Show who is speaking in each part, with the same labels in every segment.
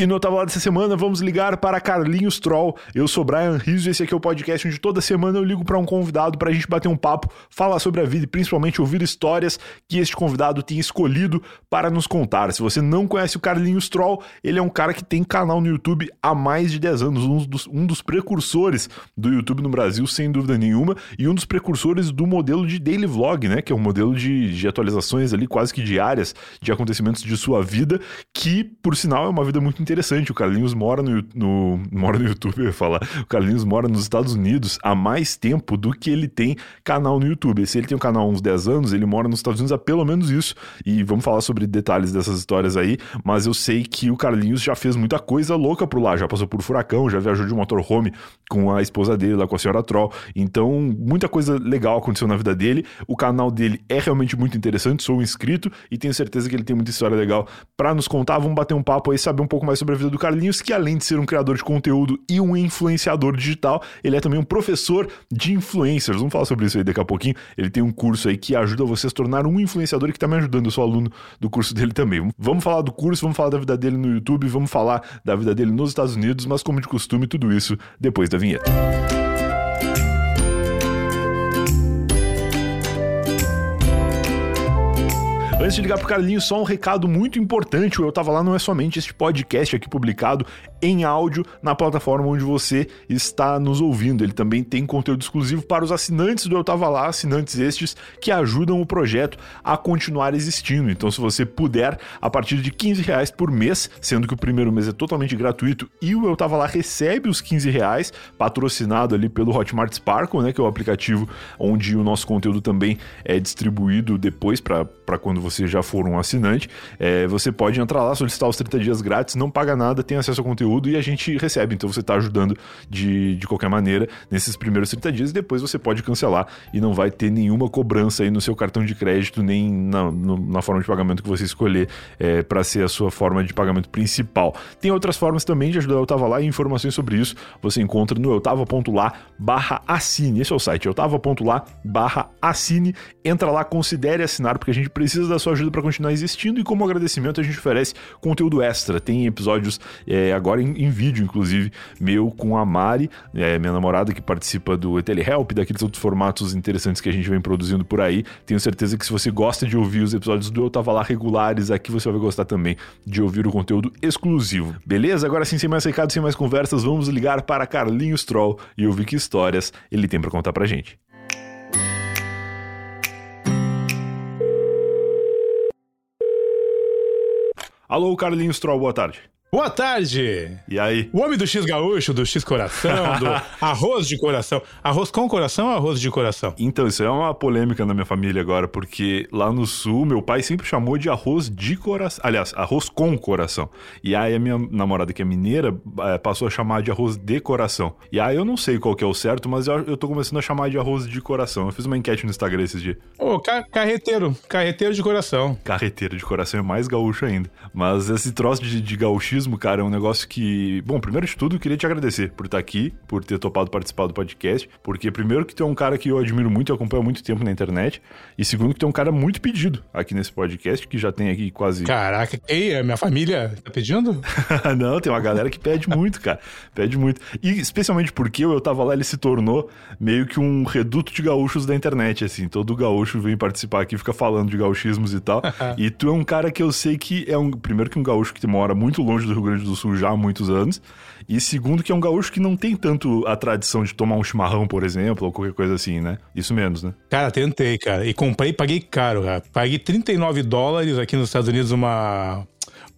Speaker 1: E no Tava Lá dessa semana, vamos ligar para Carlinhos Troll. Eu sou Brian Rizzo e esse aqui é o podcast onde toda semana eu ligo para um convidado para a gente bater um papo, falar sobre a vida e principalmente ouvir histórias que este convidado tem escolhido para nos contar. Se você não conhece o Carlinhos Troll, ele é um cara que tem canal no YouTube há mais de 10 anos, um dos, um dos precursores do YouTube no Brasil, sem dúvida nenhuma, e um dos precursores do modelo de daily vlog, né? Que é um modelo de, de atualizações ali quase que diárias de acontecimentos de sua vida, que, por sinal, é uma vida muito interessante. O Carlinhos mora no, no, mora no YouTube, eu ia falar. O Carlinhos mora nos Estados Unidos há mais tempo do que ele tem canal no YouTube. Se ele tem um canal há uns 10 anos, ele mora nos Estados Unidos há pelo menos isso. E vamos falar sobre detalhes dessas histórias aí. Mas eu sei que o Carlinhos já fez muita coisa louca por lá. Já passou por furacão, já viajou de motorhome com a esposa dele, lá com a senhora Troll. Então, muita coisa legal aconteceu na vida dele. O canal dele é realmente muito interessante. Sou um inscrito e tenho certeza que ele tem muita história legal para nos contar. Vamos bater um papo aí, saber um pouco mais sobre a vida do Carlinhos, que além de ser um criador de conteúdo e um influenciador digital, ele é também um professor de influencers. Vamos falar sobre isso aí daqui a pouquinho. Ele tem um curso aí que ajuda você a se tornar um influenciador e que tá me ajudando. Eu sou aluno do curso dele também. Vamos falar do curso, vamos falar da vida dele no YouTube, vamos falar da vida dele nos Estados Unidos, mas como de costume, tudo isso depois da vinheta. Antes de ligar pro Carlinhos, só um recado muito importante. O Eu Tava Lá não é somente este podcast aqui publicado em áudio na plataforma onde você está nos ouvindo. Ele também tem conteúdo exclusivo para os assinantes do Eu Tava Lá, assinantes estes que ajudam o projeto a continuar existindo. Então, se você puder, a partir de 15 reais por mês, sendo que o primeiro mês é totalmente gratuito e o Eu Tava Lá recebe os 15 reais, patrocinado ali pelo Hotmart Sparkle, né, que é o aplicativo onde o nosso conteúdo também é distribuído depois para quando você já for um assinante, é, você pode entrar lá, solicitar os 30 dias grátis, não paga nada, tem acesso ao conteúdo e a gente recebe. Então você está ajudando de, de qualquer maneira nesses primeiros 30 dias e depois você pode cancelar e não vai ter nenhuma cobrança aí no seu cartão de crédito, nem na, na forma de pagamento que você escolher é, para ser a sua forma de pagamento principal. Tem outras formas também de ajudar o Tava Lá e informações sobre isso você encontra no eutava.lá barra assine. Esse é o site, eutava.lá barra assine. Entra lá, considere assinar, porque a gente precisa da sua ajuda para continuar existindo e como agradecimento a gente oferece conteúdo extra. Tem episódios é, agora em, em, vídeo, inclusive, meu com a Mari, é, minha namorada que participa do Telehelp, daqueles outros formatos interessantes que a gente vem produzindo por aí. Tenho certeza que se você gosta de ouvir os episódios do Eu Tava Lá regulares, aqui você vai gostar também de ouvir o conteúdo exclusivo. Beleza? Agora sim, sem mais recados, sem mais conversas, vamos ligar para Carlinhos Troll e ouvir que histórias ele tem para contar pra gente. Alô, Carlinhos Troll, boa tarde.
Speaker 2: Boa tarde!
Speaker 1: E aí?
Speaker 2: O homem do X gaúcho, do X coração, do arroz de coração. Arroz com coração ou arroz de coração?
Speaker 1: Então, isso é uma polêmica na minha família agora, porque lá no sul, meu pai sempre chamou de arroz de coração. Aliás, arroz com coração. E aí a minha namorada, que é mineira, é, passou a chamar de arroz de coração. E aí eu não sei qual que é o certo, mas eu, tô começando a chamar de arroz de coração. Eu fiz uma enquete no Instagram esses dias.
Speaker 2: Ô, oh, ca carreteiro. Carreteiro de coração.
Speaker 1: Carreteiro de coração é mais gaúcho ainda. Mas esse troço de, de gauchismo cara, é um negócio que. Bom, primeiro de tudo, eu queria te agradecer por estar aqui, por ter topado participar do podcast. Porque, primeiro, que tu é um cara que eu admiro muito e acompanho há muito tempo na internet. E segundo, que tu é um cara muito pedido aqui nesse podcast, que já tem aqui quase.
Speaker 2: Caraca, ei, a minha família tá pedindo?
Speaker 1: Não, tem uma galera que pede muito, cara. Pede muito. E especialmente porque eu tava lá, ele se tornou meio que um reduto de gaúchos da internet, assim. Todo gaúcho vem participar aqui, fica falando de gauchismos e tal. e tu é um cara que eu sei que é um. Primeiro, que um gaúcho que mora muito longe do Rio Grande do Sul já há muitos anos. E segundo, que é um gaúcho que não tem tanto a tradição de tomar um chimarrão, por exemplo, ou qualquer coisa assim, né? Isso menos, né?
Speaker 2: Cara, tentei, cara. E comprei, paguei caro, cara. Paguei 39 dólares aqui nos Estados Unidos uma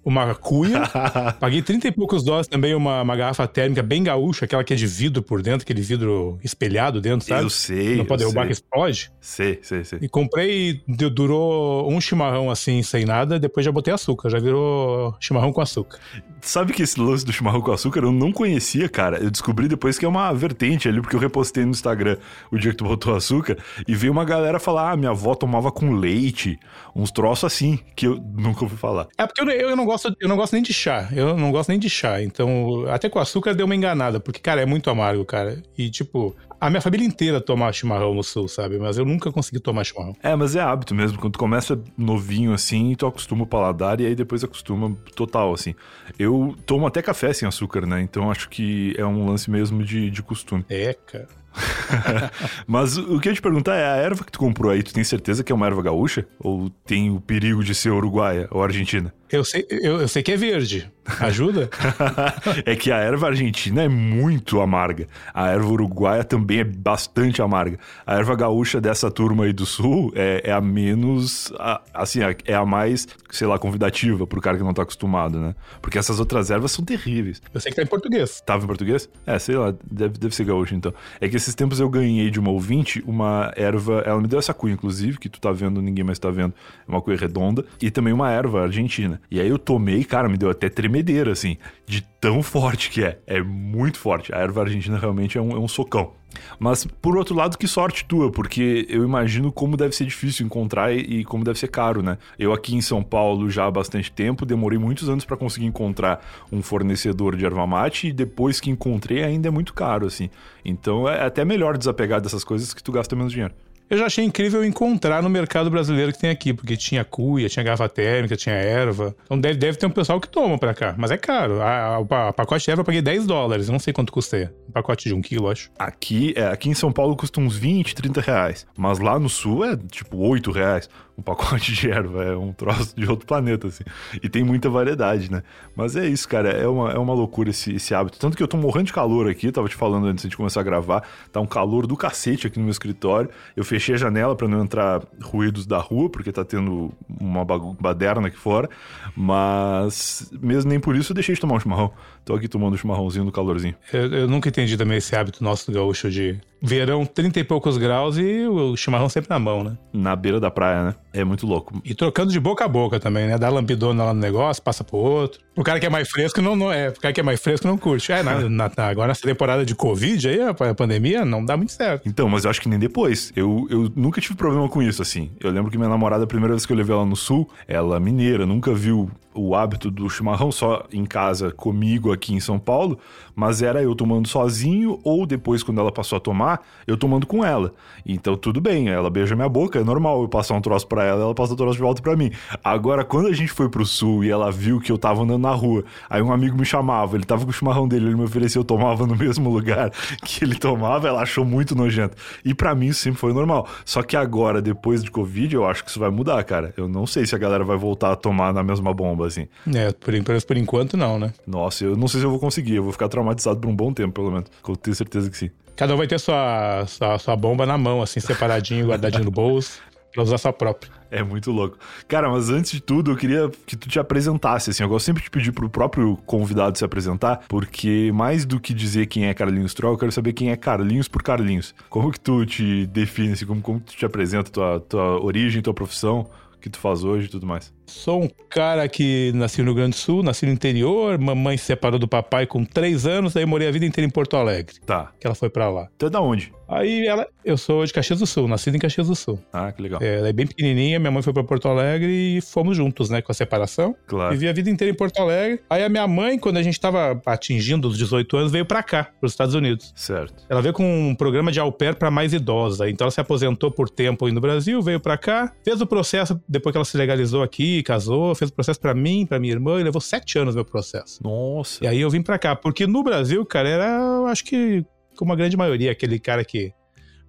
Speaker 2: uma cuia. Paguei 30 e poucos dólares também uma, uma garrafa térmica bem gaúcha, aquela que é de vidro por dentro, aquele vidro espelhado dentro, sabe?
Speaker 1: Eu sei.
Speaker 2: Não pode derrubar
Speaker 1: sei.
Speaker 2: que explode.
Speaker 1: Sei, sei, sei.
Speaker 2: E comprei, durou um chimarrão assim, sem nada, depois já botei açúcar, já virou chimarrão com açúcar.
Speaker 1: Sabe que esse lance do chimarrão com açúcar eu não conhecia, cara. Eu descobri depois que é uma vertente ali, porque eu repostei no Instagram o dia que tu botou açúcar, e veio uma galera falar: ah, minha avó tomava com leite, uns troços assim, que eu nunca ouvi falar.
Speaker 2: É porque eu, eu não gosto, eu não gosto nem de chá. Eu não gosto nem de chá. Então, até com açúcar deu uma enganada, porque, cara, é muito amargo, cara. E, tipo, a minha família inteira toma chimarrão no sul, sabe? Mas eu nunca consegui tomar chimarrão.
Speaker 1: É, mas é hábito mesmo. Quando tu começa novinho assim, tu acostuma o paladar e aí depois acostuma total, assim. Eu tomo até café sem açúcar, né? Então acho que é um lance mesmo de, de costume.
Speaker 2: É, cara.
Speaker 1: Mas o que eu ia te perguntar é: a erva que tu comprou aí, tu tem certeza que é uma erva gaúcha? Ou tem o perigo de ser uruguaia ou argentina?
Speaker 2: Eu sei, eu, eu sei que é verde. Ajuda?
Speaker 1: é que a erva argentina é muito amarga. A erva uruguaia também é bastante amarga. A erva gaúcha dessa turma aí do sul é, é a menos. A, assim, é a mais, sei lá, convidativa pro cara que não tá acostumado, né? Porque essas outras ervas são terríveis.
Speaker 2: Eu sei que tá em português.
Speaker 1: Tava em português? É, sei lá, deve, deve ser gaúcho então. É que esses tempos eu ganhei de uma ouvinte uma erva. Ela me deu essa cuia, inclusive, que tu tá vendo, ninguém mais tá vendo. É uma cuia redonda. E também uma erva argentina. E aí eu tomei, cara, me deu até tremedeira, assim, de tão forte que é. É muito forte. A erva argentina realmente é um, é um socão. Mas, por outro lado, que sorte tua, porque eu imagino como deve ser difícil encontrar e, como deve ser caro, né? Eu aqui em São Paulo já há bastante tempo, demorei muitos anos para conseguir encontrar um fornecedor de erva mate e depois que encontrei ainda é muito caro, assim. Então é até melhor desapegar dessas coisas que tu gasta menos dinheiro.
Speaker 2: Eu já achei incrível encontrar no mercado brasileiro que tem aqui, porque tinha cuia, tinha garrafa térmica, tinha erva. Então deve, deve ter um pessoal que toma pra cá, mas é caro. A, a, a pacote de erva eu paguei 10 dólares, não sei quanto custa. Um pacote de um quilo, acho.
Speaker 1: Aqui, é, aqui em São Paulo custa uns 20, 30 reais. Mas lá no sul é tipo 8 reais um pacote de erva, é um troço de outro planeta, assim. E tem muita variedade, né? Mas é isso, cara, é uma, é uma loucura esse, esse hábito. Tanto que eu tô morrendo de calor aqui, tava te falando antes de começar a gravar, tá um calor do cacete aqui no meu escritório. Eu fechei a janela para não entrar ruídos da rua, porque tá tendo uma baderna aqui fora. Mas mesmo nem por isso eu deixei de tomar um chimarrão. Tô aqui tomando um chimarrãozinho no calorzinho.
Speaker 2: Eu, eu nunca entendi também esse hábito nosso do gaúcho de verão 30 e poucos graus e o chimarrão sempre na mão, né?
Speaker 1: Na beira da praia, né? É muito louco.
Speaker 2: E trocando de boca a boca também, né? Dá lampidona lá no negócio, passa pro outro. O cara que é mais fresco não, não é. O cara que é mais fresco não curte. É, na, na, agora nessa temporada de Covid aí, a pandemia, não dá muito certo.
Speaker 1: Então, mas eu acho que nem depois. Eu, eu nunca tive problema com isso, assim. Eu lembro que minha namorada, a primeira vez que eu levei ela no sul, ela mineira, nunca viu o hábito do chimarrão só em casa comigo aqui em São Paulo, mas era eu tomando sozinho ou depois quando ela passou a tomar, eu tomando com ela. Então tudo bem, ela beija minha boca, é normal eu passar um troço para ela, ela passa o troço de volta para mim. Agora quando a gente foi pro sul e ela viu que eu tava andando na rua, aí um amigo me chamava, ele tava com o chimarrão dele, ele me ofereceu, eu tomava no mesmo lugar que ele tomava, ela achou muito nojento. E para mim isso sempre foi normal. Só que agora depois de Covid, eu acho que isso vai mudar, cara. Eu não sei se a galera vai voltar a tomar na mesma bomba assim.
Speaker 2: É, por, por enquanto não, né?
Speaker 1: Nossa, eu não sei se eu vou conseguir, eu vou ficar traumatizado por um bom tempo, pelo menos. Eu tenho certeza que sim.
Speaker 2: Cada um vai ter sua, sua, sua bomba na mão, assim, separadinho, guardadinho no bolso, pra usar sua própria.
Speaker 1: É muito louco. Cara, mas antes de tudo, eu queria que tu te apresentasse, assim. Eu gosto sempre de pedir pro próprio convidado se apresentar, porque mais do que dizer quem é Carlinhos Troll, eu quero saber quem é Carlinhos por Carlinhos. Como que tu te define, assim, como, como tu te apresenta, tua, tua origem, tua profissão, o que tu faz hoje e tudo mais?
Speaker 2: Sou um cara que nasci no Rio Grande do Sul, nasci no interior, mamãe se separou do papai com três anos, daí morei a vida inteira em Porto Alegre.
Speaker 1: Tá.
Speaker 2: Que ela foi para lá.
Speaker 1: Tu é da onde?
Speaker 2: Aí ela, eu sou de Caxias do Sul, nascido em Caxias do Sul.
Speaker 1: Ah, que legal.
Speaker 2: É, ela é bem pequenininha, minha mãe foi para Porto Alegre e fomos juntos, né, com a separação.
Speaker 1: Claro.
Speaker 2: Vivi a vida inteira em Porto Alegre. Aí a minha mãe, quando a gente tava atingindo os 18 anos, veio para cá, pros Estados Unidos.
Speaker 1: Certo.
Speaker 2: Ela veio com um programa de au pair para mais idosa. Então ela se aposentou por tempo aí no Brasil, veio para cá, fez o processo depois que ela se legalizou aqui, casou, fez o processo para mim, para minha irmã, e levou sete anos meu processo.
Speaker 1: Nossa.
Speaker 2: E aí eu vim para cá, porque no Brasil, cara, era, acho que, como a grande maioria, aquele cara que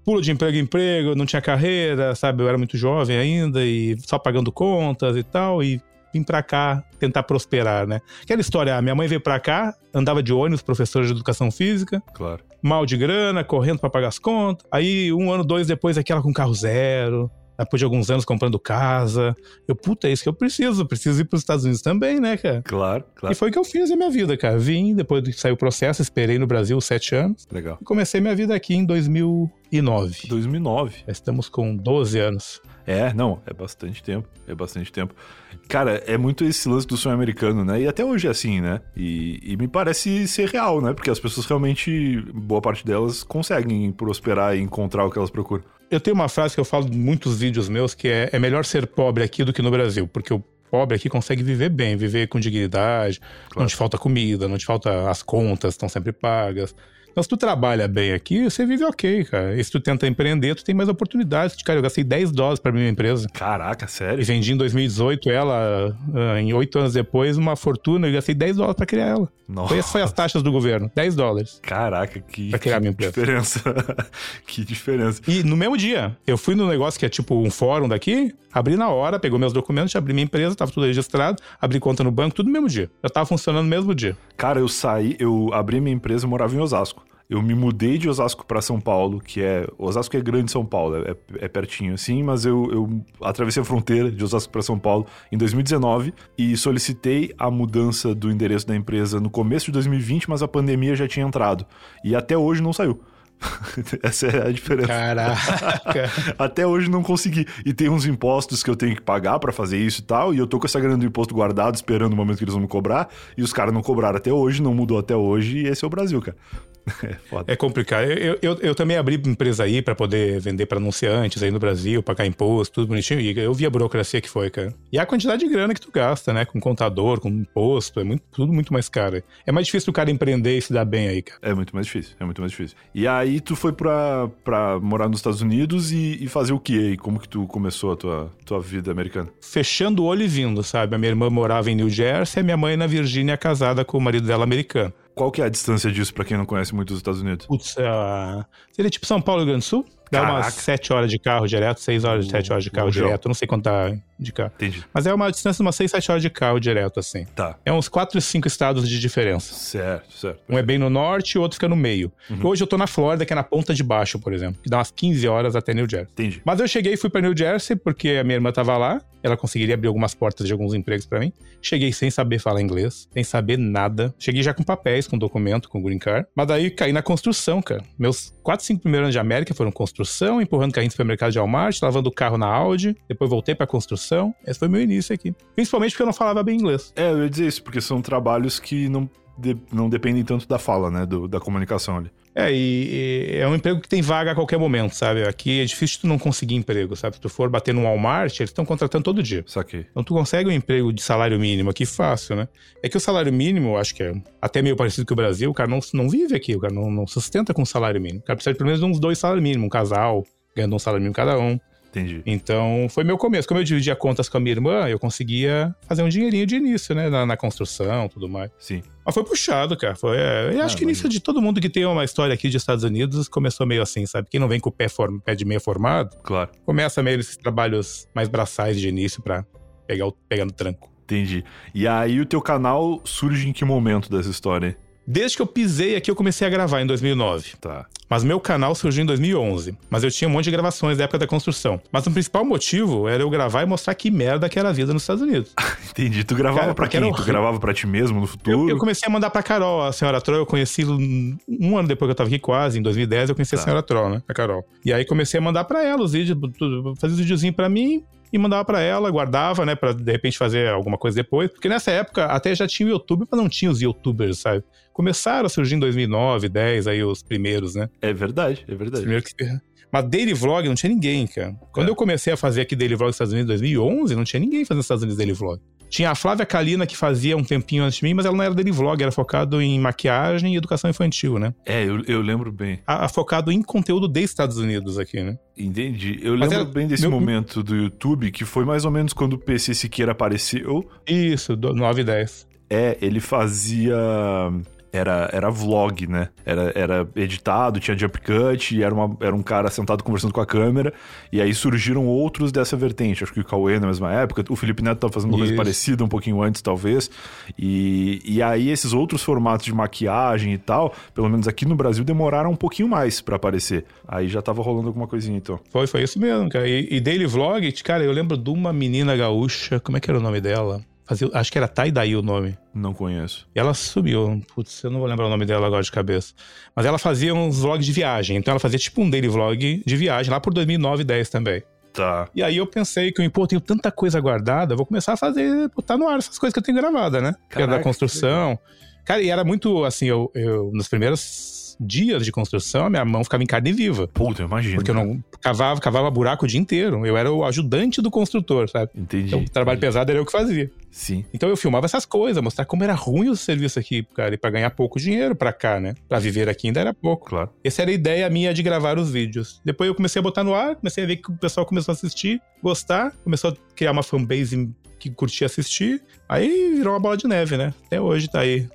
Speaker 2: pula de emprego em emprego, não tinha carreira, sabe? Eu era muito jovem ainda e só pagando contas e tal, e vim pra cá tentar prosperar, né? Aquela história, a minha mãe veio pra cá, andava de ônibus, professora de educação física.
Speaker 1: Claro.
Speaker 2: Mal de grana, correndo para pagar as contas. Aí, um ano, dois depois, aquela com carro zero depois de alguns anos comprando casa. Eu, puta, é isso que eu preciso. Preciso ir para os Estados Unidos também, né, cara?
Speaker 1: Claro, claro.
Speaker 2: E foi o que eu fiz na minha vida, cara. Vim, depois que saiu o processo, esperei no Brasil sete anos.
Speaker 1: Legal.
Speaker 2: E comecei minha vida aqui em 2009.
Speaker 1: 2009.
Speaker 2: Já estamos com 12 anos.
Speaker 1: É, não, é bastante tempo. É bastante tempo. Cara, é muito esse lance do sonho americano, né? E até hoje é assim, né? E, e, me parece ser real, né? Porque as pessoas realmente, boa parte delas, conseguem prosperar e encontrar o que elas procuram.
Speaker 2: Eu tenho uma frase que eu falo em muitos vídeos meus que é: é melhor ser pobre aqui do que no Brasil, porque eu pobre aqui consegue viver bem, viver com dignidade, claro. não te falta comida, não te falta as contas, estão sempre pagas. Então, se tu trabalha bem aqui, você vive ok, cara. E se tu tenta empreender, tu tem mais oportunidades. Cara, eu gastei 10 dólares pra minha empresa.
Speaker 1: Caraca, sério?
Speaker 2: E vendi em 2018 ela, ah, em 8 anos depois, uma fortuna. E gastei 10 dólares pra criar ela. Nossa. Foi, essas foi as taxas do governo. 10 dólares.
Speaker 1: Caraca, que,
Speaker 2: pra criar
Speaker 1: que
Speaker 2: minha empresa.
Speaker 1: diferença. que diferença.
Speaker 2: E no mesmo dia, eu fui no negócio que é tipo um fórum daqui, abri na hora, pegou meus documentos, abri minha empresa, tava tudo registrado, abri conta no banco, tudo no mesmo dia. Já tava funcionando no mesmo dia.
Speaker 1: Cara, eu saí, eu abri minha empresa e morava em Osasco eu me mudei de Osasco para São Paulo, que é. Osasco é grande São Paulo, é, é pertinho assim, mas eu, eu atravessei a fronteira de Osasco para São Paulo em 2019 e solicitei a mudança do endereço da empresa no começo de 2020, mas a pandemia já tinha entrado. E até hoje não saiu. Essa é a diferença.
Speaker 2: Caraca.
Speaker 1: Até hoje não consegui. E tem uns impostos que eu tenho que pagar para fazer isso e tal. E eu tô com essa grana do imposto guardado, esperando o momento que eles vão me cobrar. E os caras não cobraram até hoje, não mudou até hoje. E esse é o Brasil, cara.
Speaker 2: É, foda. é complicado. Eu, eu, eu também abri empresa aí para poder vender para anunciantes aí no Brasil, pagar imposto, tudo bonitinho. E eu vi a burocracia que foi, cara. E a quantidade de grana que tu gasta, né? Com contador, com imposto, é muito, tudo muito mais caro. É mais difícil o cara empreender e se dar bem aí, cara.
Speaker 1: É muito mais difícil, é muito mais difícil. E aí tu foi pra, pra morar nos Estados Unidos e, e fazer o que aí? Como que tu começou a tua, tua vida americana?
Speaker 2: Fechando o olho e vindo, sabe? A minha irmã morava em New Jersey e a minha mãe na Virgínia, casada com o marido dela americano.
Speaker 1: Qual que é a distância disso para quem não conhece muito os Estados Unidos?
Speaker 2: Putz, uh, seria tipo São Paulo, Rio Grande do Sul? Dá Caraca. umas 7 horas de carro direto, 6 horas, 7 horas de carro direto. Não sei quanto tá de carro.
Speaker 1: Entendi.
Speaker 2: Mas é uma distância de umas 6, 7 horas de carro direto, assim.
Speaker 1: Tá.
Speaker 2: É uns 4, 5 estados de diferença.
Speaker 1: Certo, certo.
Speaker 2: Um é bem no norte e o outro fica no meio. Uhum. Hoje eu tô na Flórida, que é na ponta de baixo, por exemplo. Que dá umas 15 horas até New Jersey.
Speaker 1: Entendi.
Speaker 2: Mas eu cheguei e fui pra New Jersey porque a minha irmã tava lá. Ela conseguiria abrir algumas portas de alguns empregos para mim. Cheguei sem saber falar inglês, sem saber nada. Cheguei já com papéis, com documento, com green card. Mas daí caí na construção, cara. Meus 4, 5 primeiros anos de América foram construção, empurrando carrinho no supermercado de Walmart, lavando o carro na Audi. Depois voltei pra construção. Esse foi meu início aqui. Principalmente porque eu não falava bem inglês.
Speaker 1: É, eu ia dizer isso, porque são trabalhos que não, de, não dependem tanto da fala, né? Do, da comunicação ali.
Speaker 2: É, e, e, é um emprego que tem vaga a qualquer momento, sabe? Aqui é difícil tu não conseguir emprego, sabe? Se tu for bater no Walmart, eles estão contratando todo dia.
Speaker 1: Saquei.
Speaker 2: Então tu consegue um emprego de salário mínimo aqui fácil, né? É que o salário mínimo, acho que é até meio parecido com o Brasil, o cara não, não vive aqui, o cara não, não sustenta com salário mínimo. O cara precisa de pelo menos uns dois salários mínimos, um casal, ganhando um salário mínimo cada um.
Speaker 1: Entendi.
Speaker 2: Então, foi meu começo. Como eu dividia contas com a minha irmã, eu conseguia fazer um dinheirinho de início, né? Na, na construção tudo mais.
Speaker 1: Sim.
Speaker 2: Mas foi puxado, cara. Foi, é, eu acho ah, que início de todo mundo que tem uma história aqui de Estados Unidos começou meio assim, sabe? Quem não vem com o pé, form, pé de meia formado,
Speaker 1: claro.
Speaker 2: começa meio esses trabalhos mais braçais de início para pegar, o, pegar no tranco.
Speaker 1: Entendi. E aí o teu canal surge em que momento dessa história?
Speaker 2: Desde que eu pisei aqui, eu comecei a gravar em 2009.
Speaker 1: Tá.
Speaker 2: Mas meu canal surgiu em 2011. Mas eu tinha um monte de gravações da época da construção. Mas o principal motivo era eu gravar e mostrar que merda que era a vida nos Estados Unidos.
Speaker 1: Entendi. Tu gravava Cara, pra quem? Tu gravava pra ti mesmo no futuro?
Speaker 2: Eu, eu, comecei a mandar pra Carol, a senhora Troll. Eu conheci um ano depois que eu tava aqui, quase, em 2010, eu conheci tá. a senhora Troll, né? A Carol. E aí comecei a mandar pra ela os vídeos, fazer os videozinhos pra mim e mandava para ela, guardava, né, para de repente fazer alguma coisa depois. Porque nessa época até já tinha o YouTube, mas não tinha os YouTubers, sabe? Começaram a surgir em 2009, 10, aí os primeiros, né?
Speaker 1: É verdade, é verdade.
Speaker 2: Que... Mas daily vlog não tinha ninguém, cara. Quando é. eu comecei a fazer aqui daily vlog nos Estados Unidos em 2011, não tinha ninguém fazendo nos Estados Unidos daily vlog. Tinha a Flávia Kalina que fazia um tempinho antes de mim, mas ela não era daily vlog, era focado em maquiagem e educação infantil, né?
Speaker 1: É, eu, eu lembro bem.
Speaker 2: A, a focado em conteúdo dos Estados Unidos aqui, né?
Speaker 1: Entendi. Eu mas lembro era, bem desse meu... momento do YouTube, que foi mais ou menos quando o PC Siqueira apareceu.
Speaker 2: Isso, 9 e 10.
Speaker 1: É, ele fazia era, era vlog, né? Era, era editado, tinha jump cut, era, uma, era um cara sentado conversando com a câmera. E aí surgiram outros dessa vertente. Acho que o Cauê na mesma época, o Felipe Neto tava fazendo uma coisa parecida um pouquinho antes, talvez. E, e aí esses outros formatos de maquiagem e tal, pelo menos aqui no Brasil, demoraram um pouquinho mais para aparecer. Aí já tava rolando alguma coisinha, então.
Speaker 2: Foi, foi isso mesmo, cara. E, e daily vlog, cara, eu lembro de uma menina gaúcha, como é que era o nome dela? Fazia, acho que era Taidai o nome.
Speaker 1: Não conheço.
Speaker 2: E ela subiu. Putz, eu não vou lembrar o nome dela agora de cabeça. Mas ela fazia uns vlogs de viagem. Então ela fazia tipo um daily vlog de viagem, lá por 2009 e 10 também.
Speaker 1: Tá.
Speaker 2: E aí eu pensei que, pô, eu tenho tanta coisa guardada, vou começar a fazer, botar no ar essas coisas que eu tenho gravada, né? Caraca, que é da construção. Cara, e era muito assim, eu, eu nos primeiros dias de construção, a minha mão ficava em carne viva.
Speaker 1: Puta, imagina.
Speaker 2: Porque eu não cavava, cavava buraco o dia inteiro. Eu era o ajudante do construtor, sabe?
Speaker 1: Entendi.
Speaker 2: Então, o trabalho
Speaker 1: entendi.
Speaker 2: pesado era eu que fazia.
Speaker 1: Sim.
Speaker 2: Então eu filmava essas coisas, mostrar como era ruim o serviço aqui, cara, e pra ganhar pouco dinheiro pra cá, né? Pra viver aqui ainda era pouco.
Speaker 1: Claro.
Speaker 2: Essa era a ideia minha de gravar os vídeos. Depois eu comecei a botar no ar, comecei a ver que o pessoal começou a assistir, gostar, começou a criar uma fanbase que curtia assistir. Aí virou uma bola de neve, né? Até hoje tá aí,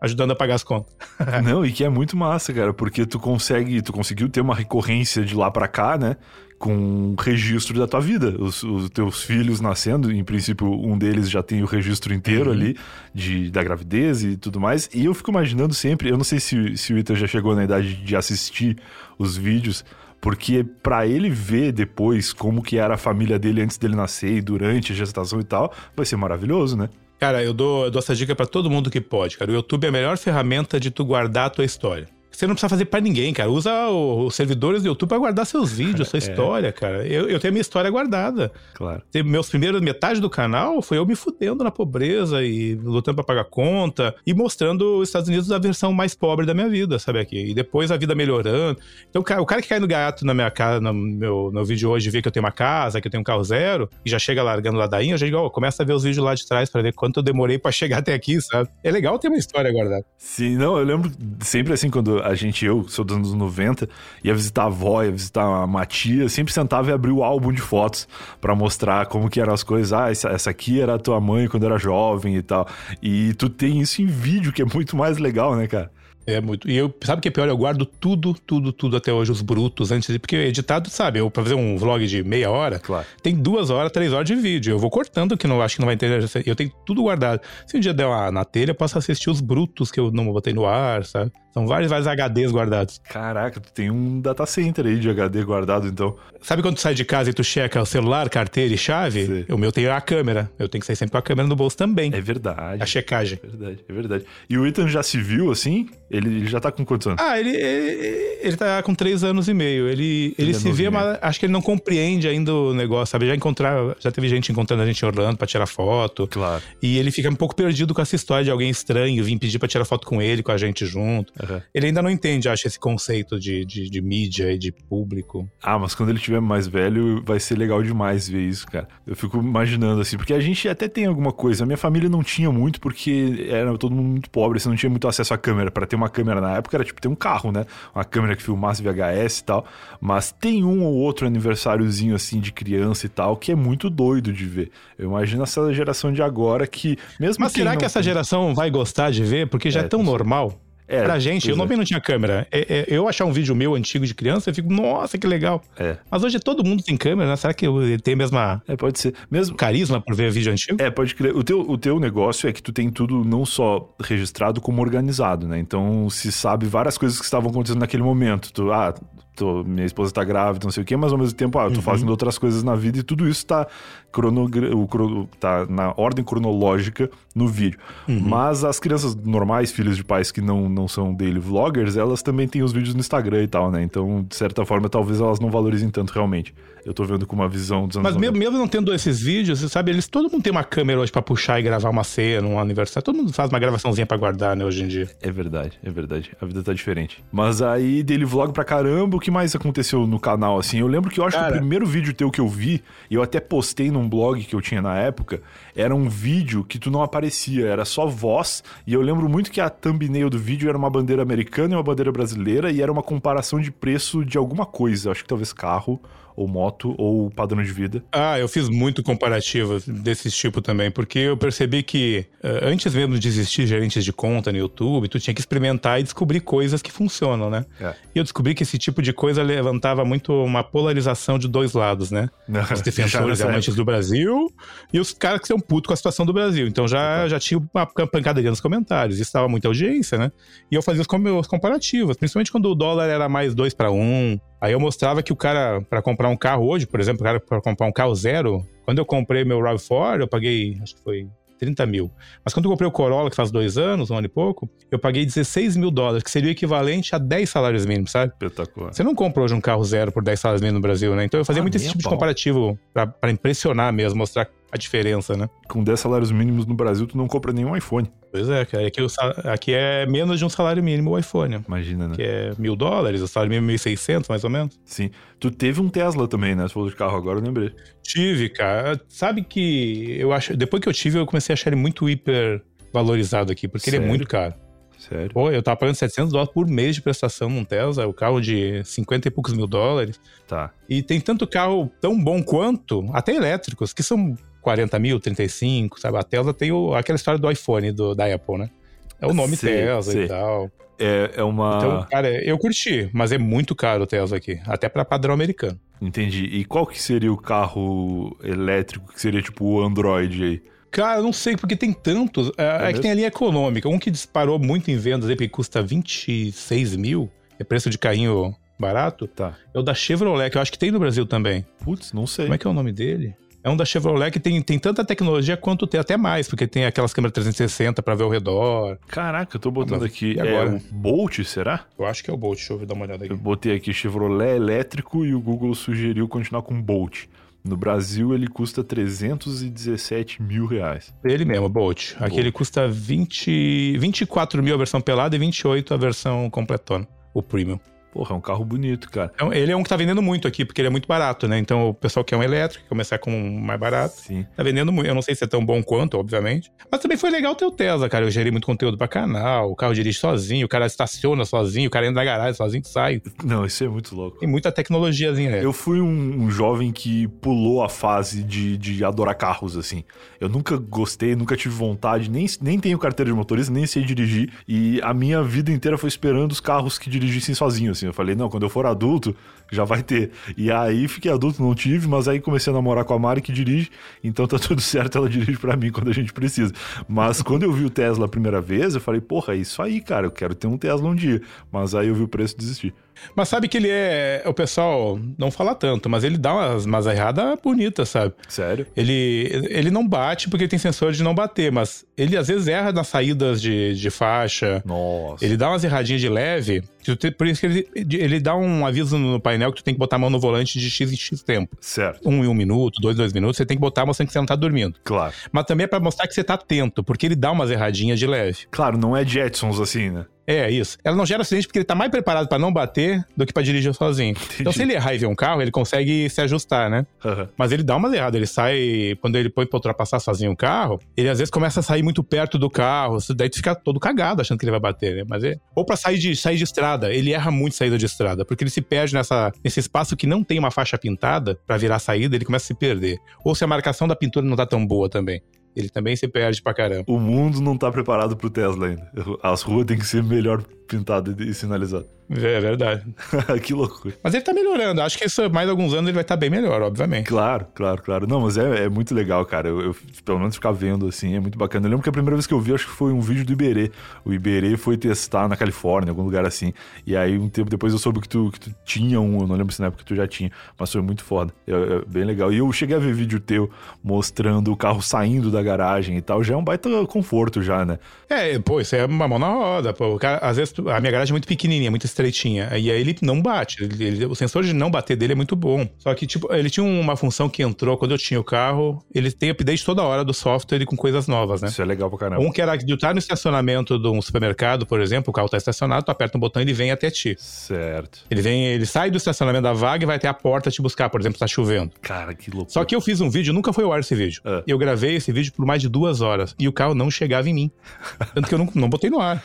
Speaker 2: ajudando a pagar as contas.
Speaker 1: Não, e que é muito massa, cara, porque tu consegue, tu conseguiu ter uma recorrência de lá pra cá, né? Com um registro da tua vida. Os, os teus filhos nascendo, em princípio, um deles já tem o registro inteiro
Speaker 2: Uhum.
Speaker 1: ali de, da gravidez e tudo mais. E eu fico imaginando sempre, eu não sei se, se o Ita já chegou na idade de assistir os vídeos, porque pra ele ver depois como que era a família dele antes dele nascer e durante a gestação e tal, vai ser maravilhoso, né?
Speaker 2: Cara, eu dou, eu dou essa dica pra todo mundo que pode, cara. O YouTube é a melhor ferramenta de tu guardar a tua história. Você não precisa fazer pra ninguém, cara. Usa os servidores do YouTube pra guardar seus vídeos, sua história, cara. Eu, eu tenho a minha história guardada.
Speaker 1: Claro.
Speaker 2: Meus primeiros, metade do canal foi eu me fudendo na pobreza e lutando pra pagar conta e mostrando os Estados Unidos a versão mais pobre da minha vida, sabe aqui? E depois a vida melhorando. Então, cara, o cara que cai no gato na minha casa, no meu, no vídeo hoje, vê que eu tenho uma casa, que eu tenho um carro zero, e já chega largando ladainha, eu já digo, ó, começa a ver os vídeos lá de trás pra ver quanto eu demorei pra chegar até aqui, sabe? É legal ter uma história guardada.
Speaker 1: Sim, não, eu lembro sempre assim, quando a gente, eu, sou dos anos 90, ia visitar a avó, ia visitar uma tia, sempre sentava e abria o álbum de fotos pra mostrar como que eram as coisas. Ah, essa, essa aqui era a tua mãe quando era jovem e tal. E tu tem isso em vídeo, que é muito mais legal, né, cara?
Speaker 2: É muito. E eu, sabe o que é pior? Eu guardo tudo, tudo, tudo até hoje, os brutos, antes de. Porque editado, sabe? Eu, pra fazer um vlog de meia hora,
Speaker 1: Claro.
Speaker 2: tem duas horas, três horas de vídeo. Eu vou cortando que não acho que não vai entender. Eu tenho tudo guardado. Se um dia der uma na telha, eu posso assistir os brutos que eu não botei no ar, sabe? São vários, vários HDs guardados.
Speaker 1: Caraca, tu tem um data center aí de HD guardado, então.
Speaker 2: Sabe quando tu sai de casa e tu checa o celular, carteira e chave?
Speaker 1: Sim.
Speaker 2: O meu tem a câmera. Eu tenho que sair sempre com a câmera no bolso também.
Speaker 1: É verdade.
Speaker 2: A checagem.
Speaker 1: É verdade, é verdade. E o Ethan já se viu assim? Ele, ele já tá com quantos anos?
Speaker 2: Ah, ele, ele, ele tá com três anos e meio. Ele, ele
Speaker 1: é
Speaker 2: se vê, mas acho que ele não compreende ainda o negócio, sabe? Já encontrar, já teve gente encontrando a gente em Orlando pra tirar foto.
Speaker 1: Claro.
Speaker 2: E ele fica um pouco perdido com essa história de alguém estranho vir pedir pra tirar foto com ele, com a gente junto.
Speaker 1: Aham.
Speaker 2: Ele ainda não entende, acho, esse conceito de, de, de mídia e de público.
Speaker 1: Ah, mas quando ele tiver mais velho, vai ser legal demais ver isso, cara. Eu fico imaginando assim, porque a gente até tem alguma coisa. A minha família não tinha muito, porque era todo mundo muito pobre, você não tinha muito acesso à câmera. Pra ter uma câmera na época era tipo ter um carro, né? Uma câmera que filmasse VHS e tal. Mas tem um ou outro aniversáriozinho assim de criança e tal, que é muito doido de ver. Eu imagino essa geração de agora que, mesmo
Speaker 2: Mas será
Speaker 1: não
Speaker 2: que essa geração vai gostar de ver? Porque já é,
Speaker 1: É,
Speaker 2: tão normal.
Speaker 1: É,
Speaker 2: pra gente, eu
Speaker 1: é.
Speaker 2: também não tinha câmera. É- é- eu achar um vídeo meu antigo de criança, eu fico, nossa, que legal.
Speaker 1: É.
Speaker 2: Mas hoje todo mundo tem câmera, né? Será que eu- ele tem a mesma
Speaker 1: É, pode ser. Mesmo,
Speaker 2: carisma por ver vídeo antigo?
Speaker 1: É, pode crer. O teu, o teu negócio é que tu tem tudo não só registrado, como organizado, né? Então se sabe várias coisas que estavam acontecendo naquele momento. Tu, ah, tô, minha esposa tá grávida, não sei o quê, mas ao mesmo tempo, ah, eu tô fazendo outras coisas na vida e tudo isso tá, cronogra o tá na ordem cronológica no vídeo. Mas as crianças normais, filhos de pais que não, não são daily vloggers, elas também têm os vídeos no Instagram e tal, né? Então, de certa forma, talvez elas não valorizem tanto realmente. Eu tô vendo com uma visão dos anos
Speaker 2: Mas mesmo,
Speaker 1: 90.
Speaker 2: mesmo não tendo esses vídeos, você sabe, eles todo mundo tem uma câmera hoje pra puxar e gravar uma cena, um aniversário. Todo mundo faz uma gravaçãozinha pra guardar, né, hoje em dia.
Speaker 1: É verdade, é verdade. A vida tá diferente. Mas aí, dele vlog pra caramba, o que mais aconteceu no canal, assim? Eu lembro que eu acho que
Speaker 2: Cara.
Speaker 1: o primeiro vídeo teu que eu vi, e eu até postei num blog que eu tinha na época, era um vídeo que tu não aparecia, era só voz, e eu lembro muito que a thumbnail do vídeo era uma bandeira americana e uma bandeira brasileira, e era uma comparação de preço de alguma coisa, acho que talvez carro, ou moto, ou padrão de vida.
Speaker 2: Ah, eu fiz muito comparativo desse tipo também, porque eu percebi que eh, antes mesmo de existir gerentes de conta no YouTube, tu tinha que experimentar e descobrir coisas que funcionam, né?
Speaker 1: É.
Speaker 2: E eu descobri que esse tipo de coisa levantava muito uma polarização de dois lados, né? Os
Speaker 1: Já
Speaker 2: defensores e amantes do Brasil e os caras que são putos com a situação do Brasil. Então já, já tinha uma pancadaria nos comentários. Isso dava muita audiência, né? E eu fazia os, os comparativos, principalmente quando o dólar era mais dois para um. Aí eu mostrava que o cara, para comprar um carro hoje, por exemplo, o cara para comprar um carro zero, quando eu comprei meu RAV4, eu paguei, acho que foi 30 mil. Mas quando eu comprei o Corolla, que faz dois anos, um ano e pouco, eu paguei 16 mil dólares, que seria o equivalente a 10 salários mínimos, sabe?
Speaker 1: Espetacular.
Speaker 2: Você não compra hoje um carro zero por 10 salários mínimos no Brasil, né? Então eu fazia
Speaker 1: Ah,
Speaker 2: muito esse tipo de comparativo pra impressionar mesmo, mostrar a diferença, né?
Speaker 1: Com 10 salários mínimos no Brasil, tu não compra nenhum iPhone.
Speaker 2: Pois é, cara. Aqui, sal- aqui é menos de um salário mínimo o iPhone.
Speaker 1: Imagina, né?
Speaker 2: Que é mil dólares, o salário mínimo é 1.600, mais ou menos.
Speaker 1: Sim. Tu teve um Tesla também, né? Você falou de carro agora, eu lembrei.
Speaker 2: Tive, cara. Sabe que eu acho. Depois que eu tive, eu comecei a achar ele muito hiper valorizado aqui, porque ele
Speaker 1: Sério?
Speaker 2: é muito caro.
Speaker 1: Sério.
Speaker 2: Pô, eu tava pagando 700 dólares por mês de prestação num Tesla, o carro de 50 e poucos mil dólares.
Speaker 1: Tá.
Speaker 2: E tem tanto carro tão bom quanto, até elétricos, que são 40 mil, 35, sabe? A Tesla tem o- aquela história do iPhone do, da Apple, né? É o nome
Speaker 1: Sei,
Speaker 2: Tesla
Speaker 1: sei.
Speaker 2: e tal.
Speaker 1: É, é uma.
Speaker 2: Então, cara, eu curti, mas é muito caro o Tesla aqui, até pra padrão americano.
Speaker 1: Entendi. E qual que seria o carro elétrico que seria tipo o Android aí?
Speaker 2: Cara, eu não sei, porque tem tantos. É, é que
Speaker 1: mesmo?
Speaker 2: tem a linha econômica. Um que disparou muito em vendas aí, porque custa 26 mil, é preço de carrinho barato,
Speaker 1: Tá.
Speaker 2: é o da Chevrolet, que eu acho que tem no Brasil também.
Speaker 1: Putz, não sei.
Speaker 2: Como é que é o nome dele? É um da Chevrolet que tem, tem tanta tecnologia quanto tem, até mais, porque tem aquelas câmeras 360 pra ver ao redor.
Speaker 1: Caraca, eu tô botando
Speaker 2: Mas
Speaker 1: aqui.
Speaker 2: e
Speaker 1: É
Speaker 2: agora?
Speaker 1: o Bolt, será?
Speaker 2: Eu acho que é o Bolt, deixa eu dar uma olhada
Speaker 1: Eu
Speaker 2: aqui.
Speaker 1: botei aqui Chevrolet elétrico e o Google sugeriu continuar com Bolt. No Brasil ele custa 317 mil reais.
Speaker 2: Ele mesmo, Bolt. Aqui
Speaker 1: Bolt.
Speaker 2: ele custa 20, 24 mil a versão pelada e 28 a versão completona, o Premium.
Speaker 1: Porra, é um carro bonito, cara.
Speaker 2: Então, ele é um que tá vendendo muito aqui, porque ele é muito barato, né? Então o pessoal quer um elétrico, começar com um mais barato.
Speaker 1: Sim.
Speaker 2: Tá vendendo muito. Eu não sei se é tão bom quanto, obviamente. Mas também foi legal ter o Tesla, cara. Eu gerei muito conteúdo pra canal. O carro dirige sozinho, o cara estaciona sozinho, o cara entra na garagem sozinho, sai.
Speaker 1: Não, isso é muito louco.
Speaker 2: Tem muita tecnologiazinha nele.
Speaker 1: Eu fui um, um jovem que pulou a fase de, de adorar carros, assim. Eu nunca gostei, nunca tive vontade, nem, nem tenho carteira de motorista, nem sei dirigir. E a minha vida inteira foi esperando os carros que dirigissem sozinho, assim. Eu falei, não, quando eu for adulto, já vai ter. E aí fiquei adulto, não tive, mas aí comecei a namorar com a Mari que dirige, então tá tudo certo, ela dirige pra mim quando a gente precisa. Mas quando eu vi o Tesla a primeira vez, eu falei, porra, é isso aí, cara, eu quero ter um Tesla um dia. Mas aí eu vi o preço e desisti.
Speaker 2: Mas sabe que ele é. O pessoal não fala tanto, mas ele dá umas, umas erradas bonitas, sabe?
Speaker 1: Sério?
Speaker 2: Ele, ele não bate porque tem sensor de não bater, mas ele às vezes erra nas saídas de, de faixa.
Speaker 1: Nossa.
Speaker 2: Ele dá umas erradinhas de leve. Por isso que ele, ele dá um aviso no painel que tu tem que botar a mão no volante de X em X tempo.
Speaker 1: Certo,
Speaker 2: Um em um minuto, dois em dois minutos, você tem que botar mostrando que você não tá dormindo.
Speaker 1: claro.
Speaker 2: Mas também é pra mostrar que você tá atento, porque ele dá umas erradinhas de leve.
Speaker 1: Claro, não é Jetsons assim, né?
Speaker 2: É, isso. Ela não gera acidente porque ele tá mais preparado pra não bater do que pra dirigir sozinho. Então, se ele errar e ver um carro, ele consegue se ajustar, né? Mas ele dá umas erradas. Ele sai, quando ele põe pra ultrapassar sozinho o carro, ele às vezes começa a sair muito perto do carro. Daí tu fica todo cagado achando que ele vai bater, né? Mas é. Ou pra sair de, sair de estrada. Ele erra muito saída de estrada, porque ele se perde nessa, nesse espaço que não tem uma faixa pintada pra virar saída, ele começa a se perder. Ou se a marcação da pintura não tá tão boa também. Ele também se perde pra caramba.
Speaker 1: O mundo não tá preparado pro Tesla ainda. As ruas têm que ser melhor pintadas e sinalizadas.
Speaker 2: É verdade.
Speaker 1: que loucura.
Speaker 2: Mas ele tá melhorando. Acho que isso, mais alguns anos ele vai estar bem melhor, obviamente.
Speaker 1: Claro, claro, claro. Não, mas é, é muito legal, cara. Eu, eu, pelo menos ficar vendo assim é muito bacana. Eu lembro que a primeira vez que eu vi, acho que foi um vídeo do Iberê. O Iberê foi testar na Califórnia, algum lugar assim. E aí, um tempo depois, eu soube que tu, que tu tinha um. Eu não lembro se na época tu já tinha, mas foi muito foda. É, é bem legal. E eu cheguei a ver vídeo teu mostrando o carro saindo da garagem e tal. Já é um baita conforto, já, né?
Speaker 2: É, pô, isso é uma mão na roda. Pô. O cara, às vezes a minha garagem é muito pequenininha, muito estreitinha. E aí ele não bate. Ele- ele- o sensor de não bater dele é muito bom. Só que, tipo, ele tinha uma função que entrou quando eu tinha o carro. Ele tem update toda hora do software e com coisas novas, né?
Speaker 1: Isso é legal pra caramba.
Speaker 2: Um que era que tu tá no estacionamento de um supermercado, por exemplo, o carro tá estacionado, tu aperta um botão e ele vem até ti.
Speaker 1: Certo.
Speaker 2: Ele vem, ele sai do estacionamento da vaga e vai até a porta te buscar, por exemplo, tá chovendo.
Speaker 1: Cara, que loucura.
Speaker 2: Só que eu fiz um vídeo, nunca foi ao ar esse vídeo.
Speaker 1: Ah.
Speaker 2: Eu gravei esse vídeo por mais de duas horas e o carro não chegava em mim. Tanto que eu não, não botei no ar.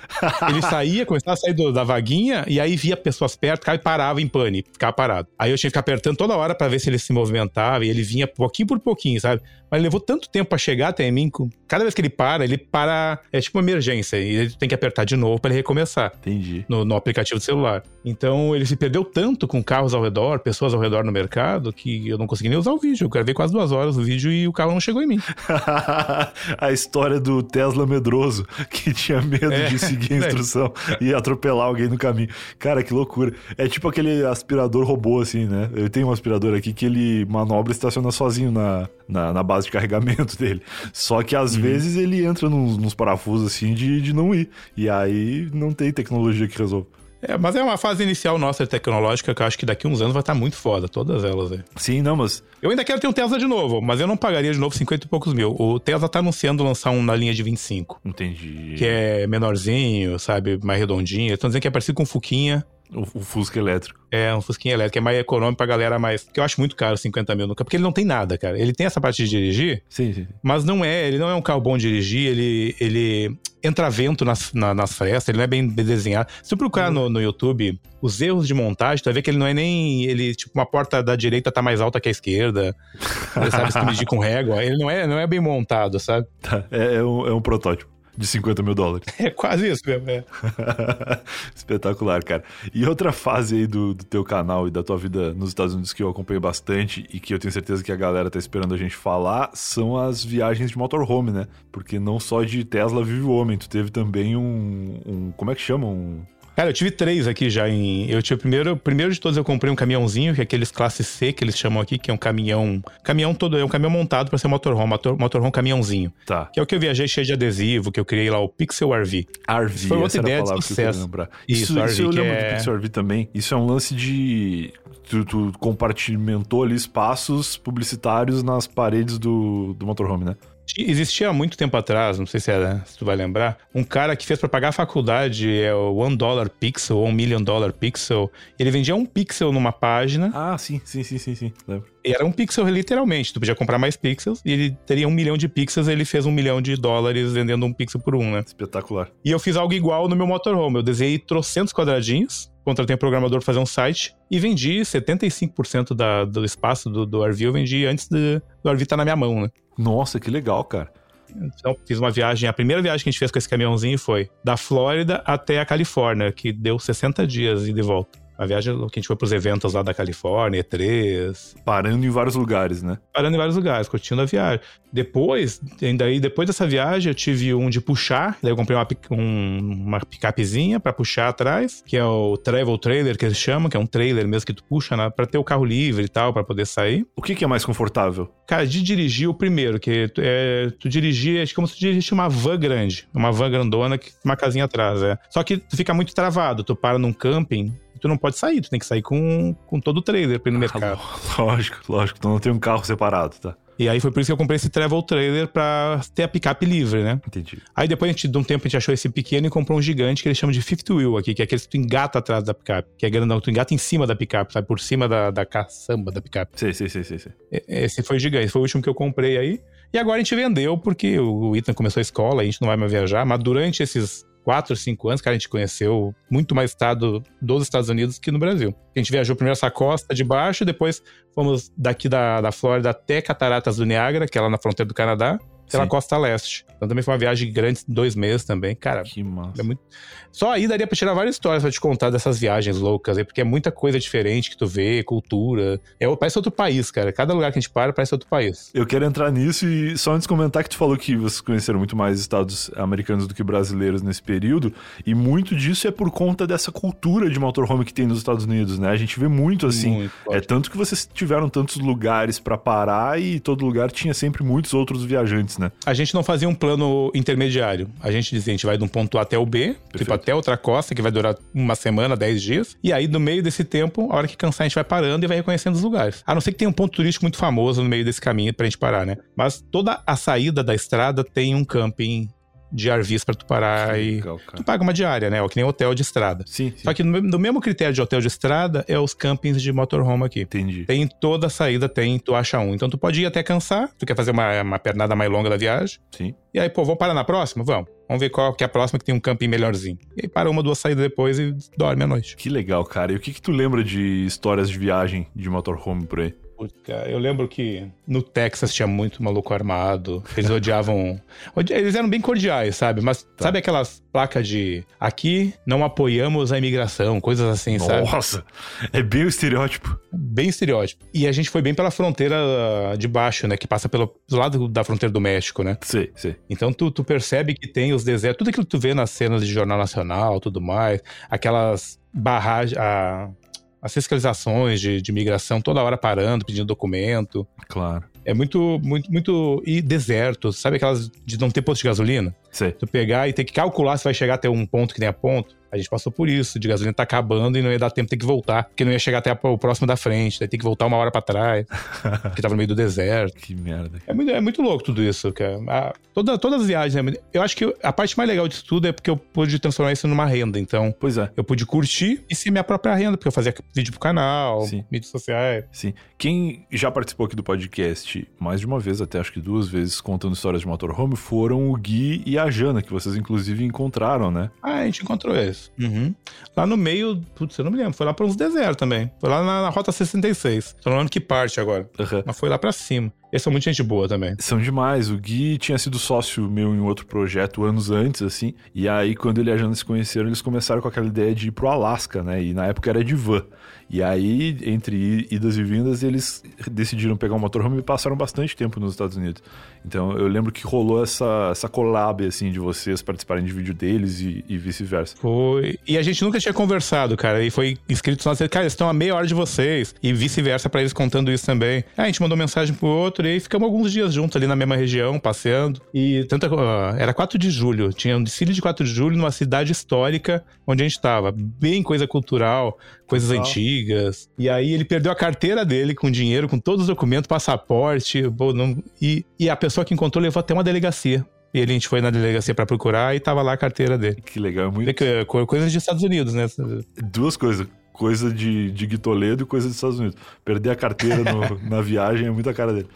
Speaker 2: Ele saía, começava a sair do- da vaguinha e aí via pessoas perto, o cara parava em pane, ficava parado. Aí eu tinha que ficar apertando toda hora pra ver se ele se movimentava e ele vinha pouquinho por pouquinho, sabe? Mas levou tanto tempo pra chegar até mim. Cada vez que ele para, ele para. É tipo uma emergência e ele tem que apertar de novo pra ele recomeçar
Speaker 1: Entendi.
Speaker 2: no, no aplicativo do celular. Então ele se perdeu tanto com carros ao redor, pessoas ao redor no mercado, que eu não consegui nem usar o vídeo. Eu gravei quase duas horas o vídeo e o carro não chegou em mim.
Speaker 1: a história do Tesla medroso, que tinha medo
Speaker 2: É,
Speaker 1: de seguir a
Speaker 2: é.
Speaker 1: instrução e atropelar alguém no caminho. Cara, que loucura. É tipo aquele aspirador robô, assim, né? Eu tenho um aspirador aqui que ele manobra e estaciona sozinho na, na, na base de carregamento dele. Só que às vezes ele entra nos, nos parafusos, assim, de, de não ir. E aí não tem tecnologia que resolva.
Speaker 2: É, mas é uma fase inicial nossa tecnológica que eu acho que daqui uns anos vai estar muito foda, todas elas.
Speaker 1: Sim, não, mas.
Speaker 2: Eu ainda quero ter um Tesla de novo, mas eu não pagaria de novo 50 e poucos mil. O Tesla tá anunciando lançar um na linha de 25.
Speaker 1: Entendi.
Speaker 2: Que é menorzinho, sabe? Mais redondinho. Estão dizendo que é parecido com um Fuquinha.
Speaker 1: O, o, Fusca elétrico.
Speaker 2: É, um Fusquinha elétrico, é mais econômico pra galera mais. Que eu acho muito caro, 50 mil nunca. Porque ele não tem nada, cara. Ele tem essa parte de dirigir.
Speaker 1: Sim, sim.
Speaker 2: Mas não é, ele não é um carro bom de dirigir, ele, ele entra vento nas, na, nas frestas, ele não é bem desenhado. Se tu procurar no, no YouTube os erros de montagem, tu vai ver que ele não é nem. Ele, tipo, uma porta da direita tá mais alta que a esquerda. Sabe se medir com régua. Ele não é, não é bem montado, sabe?
Speaker 1: Tá, é, é, um, é um protótipo de 50 mil dólares.
Speaker 2: É quase isso mesmo, é.
Speaker 1: Espetacular, cara. E outra fase aí do, do teu canal e da tua vida nos Estados Unidos que eu acompanho bastante e que eu tenho certeza que a galera tá esperando a gente falar são as viagens de motorhome, né? Porque não só de Tesla vive o homem, tu teve também um, um como é que chama? Um
Speaker 2: Cara, eu tive três aqui já em. Eu tive primeiro, primeiro de todos eu comprei um caminhãozinho, que é aqueles classe C que eles chamam aqui, que é um caminhão. Caminhão todo, é um caminhão montado para ser motorhome, motor, motorhome caminhãozinho.
Speaker 1: Tá.
Speaker 2: Que é o que eu viajei cheio de adesivo, que eu criei lá, o Pixel RV.
Speaker 1: RV,
Speaker 2: Foi outra
Speaker 1: essa
Speaker 2: ideia
Speaker 1: era a
Speaker 2: de
Speaker 1: que
Speaker 2: sucesso.
Speaker 1: lembrar.
Speaker 2: Isso,
Speaker 1: Isso,
Speaker 2: RV,
Speaker 1: isso eu
Speaker 2: que
Speaker 1: lembro
Speaker 2: é-
Speaker 1: do Pixel RV também. Isso é um lance de. Tu, tu compartimentou ali espaços publicitários nas paredes do, do motorhome, né?
Speaker 2: Existia há muito tempo atrás, não sei se, era, se tu vai lembrar, um cara que fez para pagar a faculdade, é o One Dollar Pixel ou um Million Dollar Pixel. Ele vendia um pixel numa página,
Speaker 1: Ah, sim, sim, sim, sim, sim. Lembro.
Speaker 2: era um pixel literalmente. Tu podia comprar mais pixels e ele teria um milhão de pixels, ele fez um milhão de dólares vendendo um pixel por um, né?
Speaker 1: Espetacular.
Speaker 2: E eu fiz algo igual no meu motorhome. Eu desenhei trocentos quadradinhos, contratei um programador para fazer um site e vendi 75% da, do espaço do, do RV, eu vendi antes de- do RV estar na minha mão, né?
Speaker 1: Nossa, que legal, cara.
Speaker 2: Então, fiz uma viagem. A primeira viagem que a gente fez com esse caminhãozinho foi da Flórida até a Califórnia, que deu 60 dias e de volta. A viagem que a gente foi pros eventos lá da Califórnia, E3,
Speaker 1: Parando em vários lugares, né?
Speaker 2: parando em vários lugares, curtindo a viagem. Depois, ainda aí, depois dessa viagem, eu tive um de puxar, daí eu comprei uma, um- uma picapezinha pra puxar atrás, que é o travel trailer que eles chamam, que é um trailer mesmo que tu puxa na, pra ter o carro livre e tal, pra poder sair.
Speaker 1: O que, que é mais confortável?
Speaker 2: Cara, de dirigir o primeiro, que tu, é, tu dirigir, é como se tu dirigisse uma van grande, uma van grandona que uma casinha atrás, é. Só que tu fica muito travado, tu para num camping, tu não pode sair, tu tem que sair com, com todo o trailer pra ir no mercado.
Speaker 1: Ah, lógico, lógico. Tu não tem um carro separado, tá?
Speaker 2: E aí foi por isso que eu comprei esse travel trailer pra ter a picape livre, né?
Speaker 1: Entendi.
Speaker 2: Aí depois, a gente, de um tempo, a gente achou esse pequeno e comprou um gigante que eles chamam de fifth wheel aqui, que é aquele que tu engata atrás da picape, que é grandão, tu engata em cima da picape, sabe? Por cima da, da caçamba da picape.
Speaker 1: Sei, sei, sei, sei.
Speaker 2: E- Esse foi o gigante, foi o último que eu comprei aí. E agora a gente vendeu, porque o Ethan começou a escola, a gente não vai mais viajar, mas durante esses quatro, cinco anos, cara, a gente conheceu muito mais estado dos Estados Unidos que no Brasil. A gente viajou primeiro essa costa de baixo, depois fomos daqui da, da Flórida até Cataratas do Niágara, que é lá na fronteira do Canadá, pela
Speaker 1: Sim.
Speaker 2: costa leste. Então também foi uma viagem grande, dois meses também. Cara,
Speaker 1: Que massa.
Speaker 2: é muito... Só aí daria pra tirar várias histórias pra te contar dessas viagens loucas aí, porque é muita coisa diferente que tu vê, cultura. É, parece outro país, cara. Cada lugar que a gente para parece outro país.
Speaker 1: Eu quero entrar nisso e só antes comentar que tu falou que vocês conheceram muito mais estados americanos do que brasileiros nesse período, e muito disso é por conta dessa cultura de motorhome que tem nos Estados Unidos, né? A gente vê muito assim.
Speaker 2: Muito
Speaker 1: é tanto que vocês tiveram tantos lugares pra parar e todo lugar tinha sempre muitos outros viajantes, né?
Speaker 2: A gente não fazia um plano intermediário. A gente dizia, a gente vai de um ponto A até o B, tipo até outra costa, que vai durar uma semana, dez dias. E aí, no meio desse tempo, a hora que cansar, a gente vai parando e vai reconhecendo os lugares. A não ser que tenha um ponto turístico muito famoso no meio desse caminho pra gente parar, né? Mas toda a saída da estrada tem um camping de RVs pra tu parar e...
Speaker 1: Legal.
Speaker 2: Tu paga uma diária, né? Ó, Que nem hotel de estrada.
Speaker 1: Sim, sim.
Speaker 2: Só que no, no mesmo critério de hotel de estrada é os campings de motorhome aqui.
Speaker 1: Entendi.
Speaker 2: Tem em toda a saída, tem, tu acha um. Então tu pode ir até cansar, tu quer fazer uma, uma pernada mais longa da viagem.
Speaker 1: Sim.
Speaker 2: E aí, pô, vamos parar na próxima? Vamos. Vamos ver qual que é a próxima que tem um camping melhorzinho. E aí para uma, duas saídas depois e dorme à noite.
Speaker 1: Que legal, cara. E o que que tu lembra de histórias de viagem de motorhome por aí?
Speaker 2: Eu lembro que no Texas tinha muito maluco armado. Eles odiavam. odi- Eles eram bem cordiais, sabe? Mas sabe aquelas placas de aqui não apoiamos a imigração, coisas assim, sabe?
Speaker 1: Nossa, é bem o estereótipo.
Speaker 2: Bem estereótipo. E a gente foi bem pela fronteira de baixo, né? Que passa pelo do lado da fronteira do México, né?
Speaker 1: Sei, sei.
Speaker 2: Então tu, tu percebe que tem os desertos, tudo aquilo que tu vê nas cenas de Jornal Nacional, tudo mais, aquelas barragens, a- as fiscalizações de, de imigração toda hora parando, pedindo documento.
Speaker 1: Claro.
Speaker 2: É muito, muito, muito. E deserto, sabe aquelas de não ter posto de gasolina?
Speaker 1: Sei.
Speaker 2: Tu pegar e ter que calcular se vai chegar até um ponto que tenha ponto. A gente passou por isso, de gasolina tá acabando e não ia dar tempo, ter que voltar, porque não ia chegar até o próximo da frente, daí tem que voltar uma hora para trás, porque tava no meio do deserto.
Speaker 1: Que merda.
Speaker 2: É muito, é muito louco tudo isso, cara. A, toda, todas as viagens, né? eu acho que a parte mais legal disso tudo é porque eu pude transformar isso numa renda, então...
Speaker 1: Pois é.
Speaker 2: Eu pude curtir e ser minha própria renda, porque eu fazia vídeo pro canal,
Speaker 1: Sim.
Speaker 2: mídias sociais.
Speaker 1: Sim. Quem já participou aqui do podcast mais de uma vez, até acho que duas vezes, contando histórias de motorhome, foram o Gui e a Jana, que vocês inclusive encontraram, né?
Speaker 2: Ah, a gente encontrou eles. Uhum. Lá no meio, putz, eu não me lembro, foi lá pra uns desertos também. Foi lá na, na Rota 66. Tô falando que parte agora.
Speaker 1: Uhum.
Speaker 2: Mas foi lá pra cima. Eles são muito gente boa também.
Speaker 1: São demais. O Gui tinha sido sócio meu em outro projeto anos antes, assim. E aí, quando ele e a Jana se conheceram, eles começaram com aquela ideia de ir pro Alasca, né? E na época era de van. E aí, entre idas e vindas, eles decidiram pegar um motorhome e passaram bastante tempo nos Estados Unidos. Então, eu lembro que rolou essa, essa collab, assim, de vocês participarem de vídeo deles e, e vice-versa.
Speaker 2: Foi. E a gente nunca tinha conversado, cara. E foi inscrito nós, cara, eles estão a meia hora de vocês. E vice-versa para eles contando isso também. Aí a gente mandou mensagem pro outro e aí ficamos alguns dias juntos ali na mesma região, passeando. E tanta. Uh, era 4 de julho. Tinha um desfile de 4 de julho numa cidade histórica onde a gente tava. Bem coisa cultural, coisas
Speaker 1: Legal.
Speaker 2: antigas. E aí ele perdeu a carteira dele com dinheiro, com todos os documentos, passaporte. e, e a pessoa que encontrou levou até uma delegacia. E ele, a gente foi na delegacia pra procurar e tava lá a carteira dele.
Speaker 1: Que legal. é Muito...
Speaker 2: É co- Coisas dos Estados Unidos, né?
Speaker 1: Duas coisas. Coisa de, de Gui Toledo e coisa dos Estados Unidos. Perder a carteira no- na viagem é muita cara dele.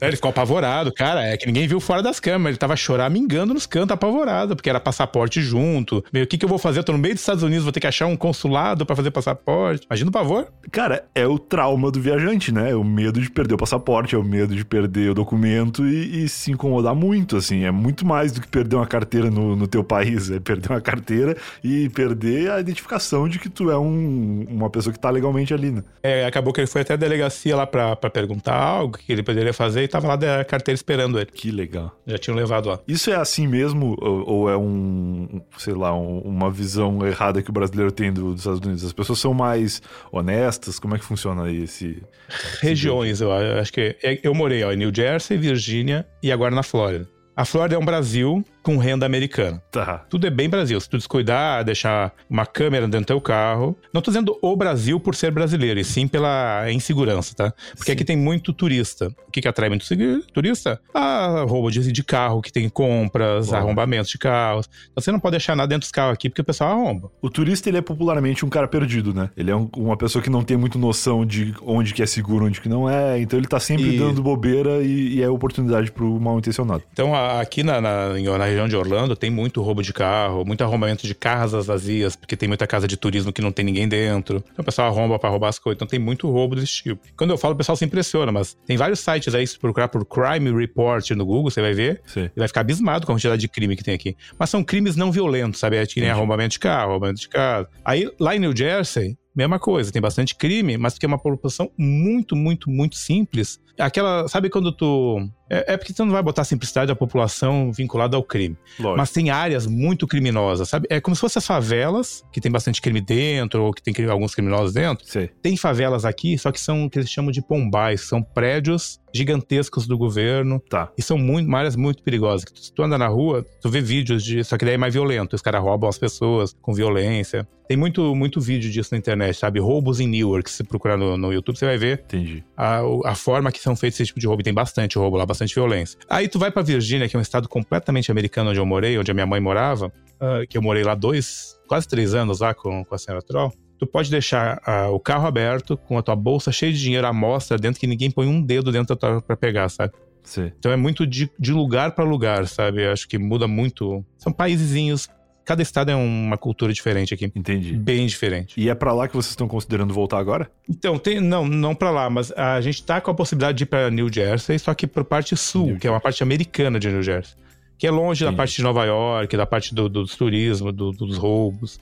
Speaker 2: É, Ele ficou apavorado, cara. É que ninguém viu fora das câmeras. Ele tava choramingando nos cantos, apavorado, porque era passaporte junto. Meu, o que, que eu vou fazer? Eu tô no meio dos Estados Unidos, vou ter que achar um consulado pra fazer passaporte. Imagina o pavor.
Speaker 1: Cara, é o trauma do viajante, né? É o medo de perder o passaporte, é o medo de perder o documento e, e se incomodar muito, assim. É muito mais do que perder uma carteira no, no teu país. É perder uma carteira e perder a identificação de que tu é um- uma pessoa que tá legalmente ali, né?
Speaker 2: É, acabou que ele foi até a delegacia lá pra, pra perguntar algo que ele poderia fazer e tava lá da carteira esperando ele.
Speaker 1: Que legal.
Speaker 2: Já tinham levado lá.
Speaker 1: Isso é assim mesmo ou, ou é um, sei lá, um- uma visão errada que o brasileiro tem do- dos Estados Unidos? As pessoas são mais honestas? Como é que funciona aí esse...
Speaker 2: Regiões, eu acho que. é- Eu morei ó, em New Jersey, Virgínia e agora na Flórida. A Flórida é um Brasil com renda americana.
Speaker 1: Tá,
Speaker 2: Tudo é bem Brasil. Se tu descuidar, deixar uma câmera dentro do teu carro. Não tô dizendo o Brasil por ser brasileiro, e sim pela insegurança, tá? Porque
Speaker 1: Sim.
Speaker 2: aqui tem muito turista. O que, que atrai muito turista? Ah, roubo de, de carro, que tem compras,
Speaker 1: Bom.
Speaker 2: arrombamentos de carros. Então você não pode deixar nada dentro dos carros aqui, porque o pessoal arromba.
Speaker 1: O turista, ele é popularmente um cara perdido, né? Ele é um- uma pessoa que não tem muito noção de onde que é seguro, onde que não é. Então ele tá sempre
Speaker 2: E-
Speaker 1: dando bobeira e, e é oportunidade pro mal intencionado.
Speaker 2: Então, aqui na, na, na região de Orlando tem muito roubo de carro, muito arrombamento de casas vazias, porque tem muita casa de turismo que não tem ninguém dentro. Então o pessoal arromba pra roubar as coisas. Então tem muito roubo desse tipo. Quando eu falo, o pessoal se impressiona, mas tem vários sites aí, se procurar por Crime Report no Google, você vai ver.
Speaker 1: Sim.
Speaker 2: E vai ficar abismado com a quantidade de crime que tem aqui. Mas são crimes não violentos, sabe? É que nem arrombamento de carro, arrombamento de casa. Aí, lá em New Jersey, mesma coisa. Tem bastante crime, mas porque é uma população muito, muito, muito simples. Aquela, sabe quando tu... É, é porque tu não vai botar a simplicidade da população vinculada ao crime.
Speaker 1: Lógico.
Speaker 2: Mas tem áreas muito criminosas, sabe? É como se fossem as favelas, que tem bastante crime dentro, ou que tem alguns criminosos dentro.
Speaker 1: Sei.
Speaker 2: Tem favelas aqui, só que são o que eles chamam de pombais, são prédios gigantescos do governo.
Speaker 1: Tá.
Speaker 2: E são muito, áreas muito perigosas. Que tu- Se tu anda na rua, tu vê vídeos de. Só que daí é mais violento. Os caras roubam as pessoas com violência. Tem muito, muito vídeo disso na internet, sabe? Roubos em Newark. Se procurar no, no YouTube, você vai ver
Speaker 1: Entendi.
Speaker 2: a, a forma que são feitos esse tipo de roubo. E Tem bastante roubo lá, bastante violência. Aí tu vai pra Virgínia, que é um estado completamente americano onde eu morei, onde a minha mãe morava, ah, que eu morei lá dois, quase três anos lá com, com a senhora Troll. Tu pode deixar ah, o carro aberto, com a tua bolsa cheia de dinheiro à mostra dentro, que ninguém põe um dedo dentro da tua pra pegar, sabe?
Speaker 1: Sei.
Speaker 2: Então é muito de, de lugar pra lugar, sabe? Eu acho que muda muito. São paisezinhos. Cada estado é uma cultura diferente aqui.
Speaker 1: Entendi.
Speaker 2: Bem diferente.
Speaker 1: E é pra lá que vocês estão considerando voltar agora?
Speaker 2: Então, tem, não, não pra lá, mas a gente tá com a possibilidade de ir pra New Jersey, só que pra parte sul,
Speaker 1: New
Speaker 2: que é uma parte americana de New Jersey. Que é longe da
Speaker 1: Entendi.
Speaker 2: parte de Nova York, da parte do, do turismo, do- dos roubos.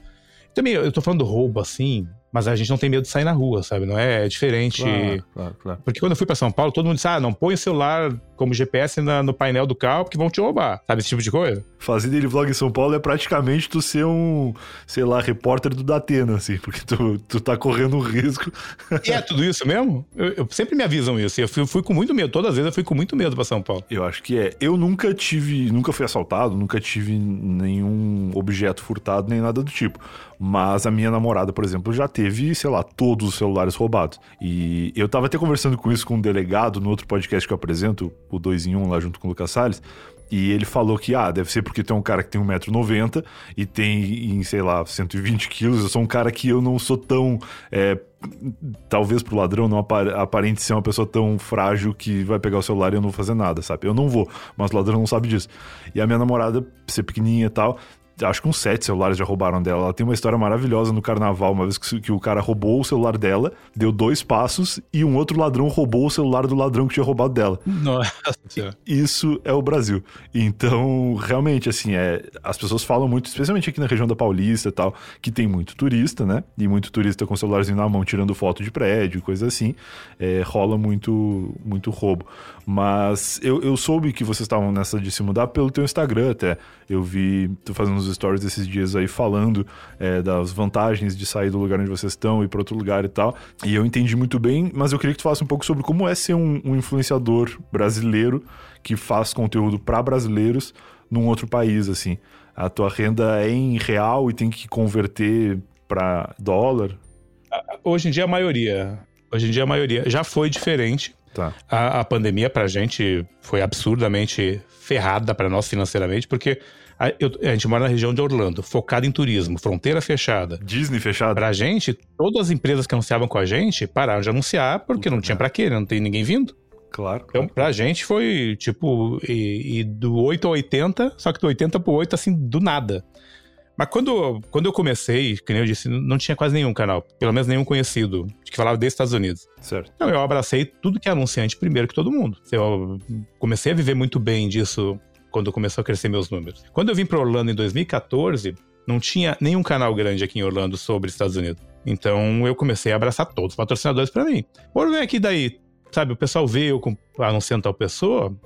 Speaker 2: Também, eu tô falando do roubo assim, Mas a gente não tem medo de sair na rua, sabe? Não é, é diferente.
Speaker 1: Claro, claro, claro.
Speaker 2: Porque quando eu fui para São Paulo, todo mundo disse: ah, não põe o celular como GPS na, no painel do carro porque vão te roubar. Sabe esse tipo de coisa?
Speaker 1: Fazer dele vlog em São Paulo é praticamente tu ser um, sei lá, repórter do Datena, assim, porque tu, tu tá correndo um risco.
Speaker 2: E é tudo isso mesmo? Eu, eu sempre me avisam isso. Eu fui, fui, com muito medo. Todas as vezes eu fui com muito medo para São Paulo.
Speaker 1: Eu acho que é. Eu nunca tive, nunca fui assaltado, nunca tive nenhum objeto furtado, nem nada do tipo. Mas a minha namorada, por exemplo, já teve, sei lá, todos os celulares roubados. E eu tava até conversando com isso com um delegado no outro podcast que eu apresento, o 2 em 1 um, lá junto com o Lucas Salles. E ele falou que, ah, deve ser porque tem um cara que tem 1,90m e tem, em, sei lá, 120 quilos. Eu sou um cara que eu não sou tão. É, talvez pro ladrão não aparente ser uma pessoa tão frágil que vai pegar o celular e eu não vou fazer nada, sabe? Eu não vou, mas o ladrão não sabe disso. E a minha namorada, ser pequenininha e tal, acho que uns sete celulares já roubaram dela. Ela tem uma história maravilhosa no carnaval, uma vez que, que, o cara roubou o celular dela, deu dois passos e um outro ladrão roubou o celular do ladrão que tinha roubado dela.
Speaker 2: Nossa.
Speaker 1: Isso é o Brasil. Então, realmente, assim, é, as pessoas falam muito, especialmente aqui na região da Paulista e tal, que tem muito turista, né? E muito turista com o celularzinho na mão, tirando foto de prédio, coisa assim. É, rola muito, muito roubo. Mas eu, eu soube que vocês estavam nessa de se mudar pelo teu Instagram até. Eu vi tu fazendo uns stories esses dias aí falando é, das vantagens de sair do lugar onde vocês estão e ir para outro lugar e tal. E eu entendi muito bem, mas eu queria que tu falasse um pouco sobre como é ser um, um influenciador brasileiro que faz conteúdo para brasileiros num outro país, assim. A tua renda é em real e tem que converter para dólar?
Speaker 2: Hoje em dia a maioria. Hoje em dia a maioria. Já foi diferente.
Speaker 1: Tá.
Speaker 2: A, a pandemia pra gente foi absurdamente ferrada para nós financeiramente, porque a, eu, a, gente mora na região de Orlando, focada em turismo, fronteira fechada.
Speaker 1: Disney fechada.
Speaker 2: Pra gente, todas as empresas que anunciavam com a gente pararam de anunciar porque Puta não tinha para quê, não tem ninguém vindo.
Speaker 1: Claro,
Speaker 2: Então, pra gente foi tipo, e, e do 8 ao 80, só que do 80 pro 8, assim, do nada. Mas quando, quando eu comecei, que nem eu disse, não tinha quase nenhum canal, pelo menos nenhum conhecido, que falava dos Estados Unidos.
Speaker 1: Certo.
Speaker 2: Então eu abracei tudo que é anunciante primeiro que todo mundo. Eu comecei a viver muito bem disso quando começou a crescer meus números. Quando eu vim para Orlando em 2014, não tinha nenhum canal grande aqui em Orlando sobre Estados Unidos. Então eu comecei a abraçar todos os patrocinadores para mim. Por vem aqui daí, sabe, o pessoal vê eu anunciando tal pessoa,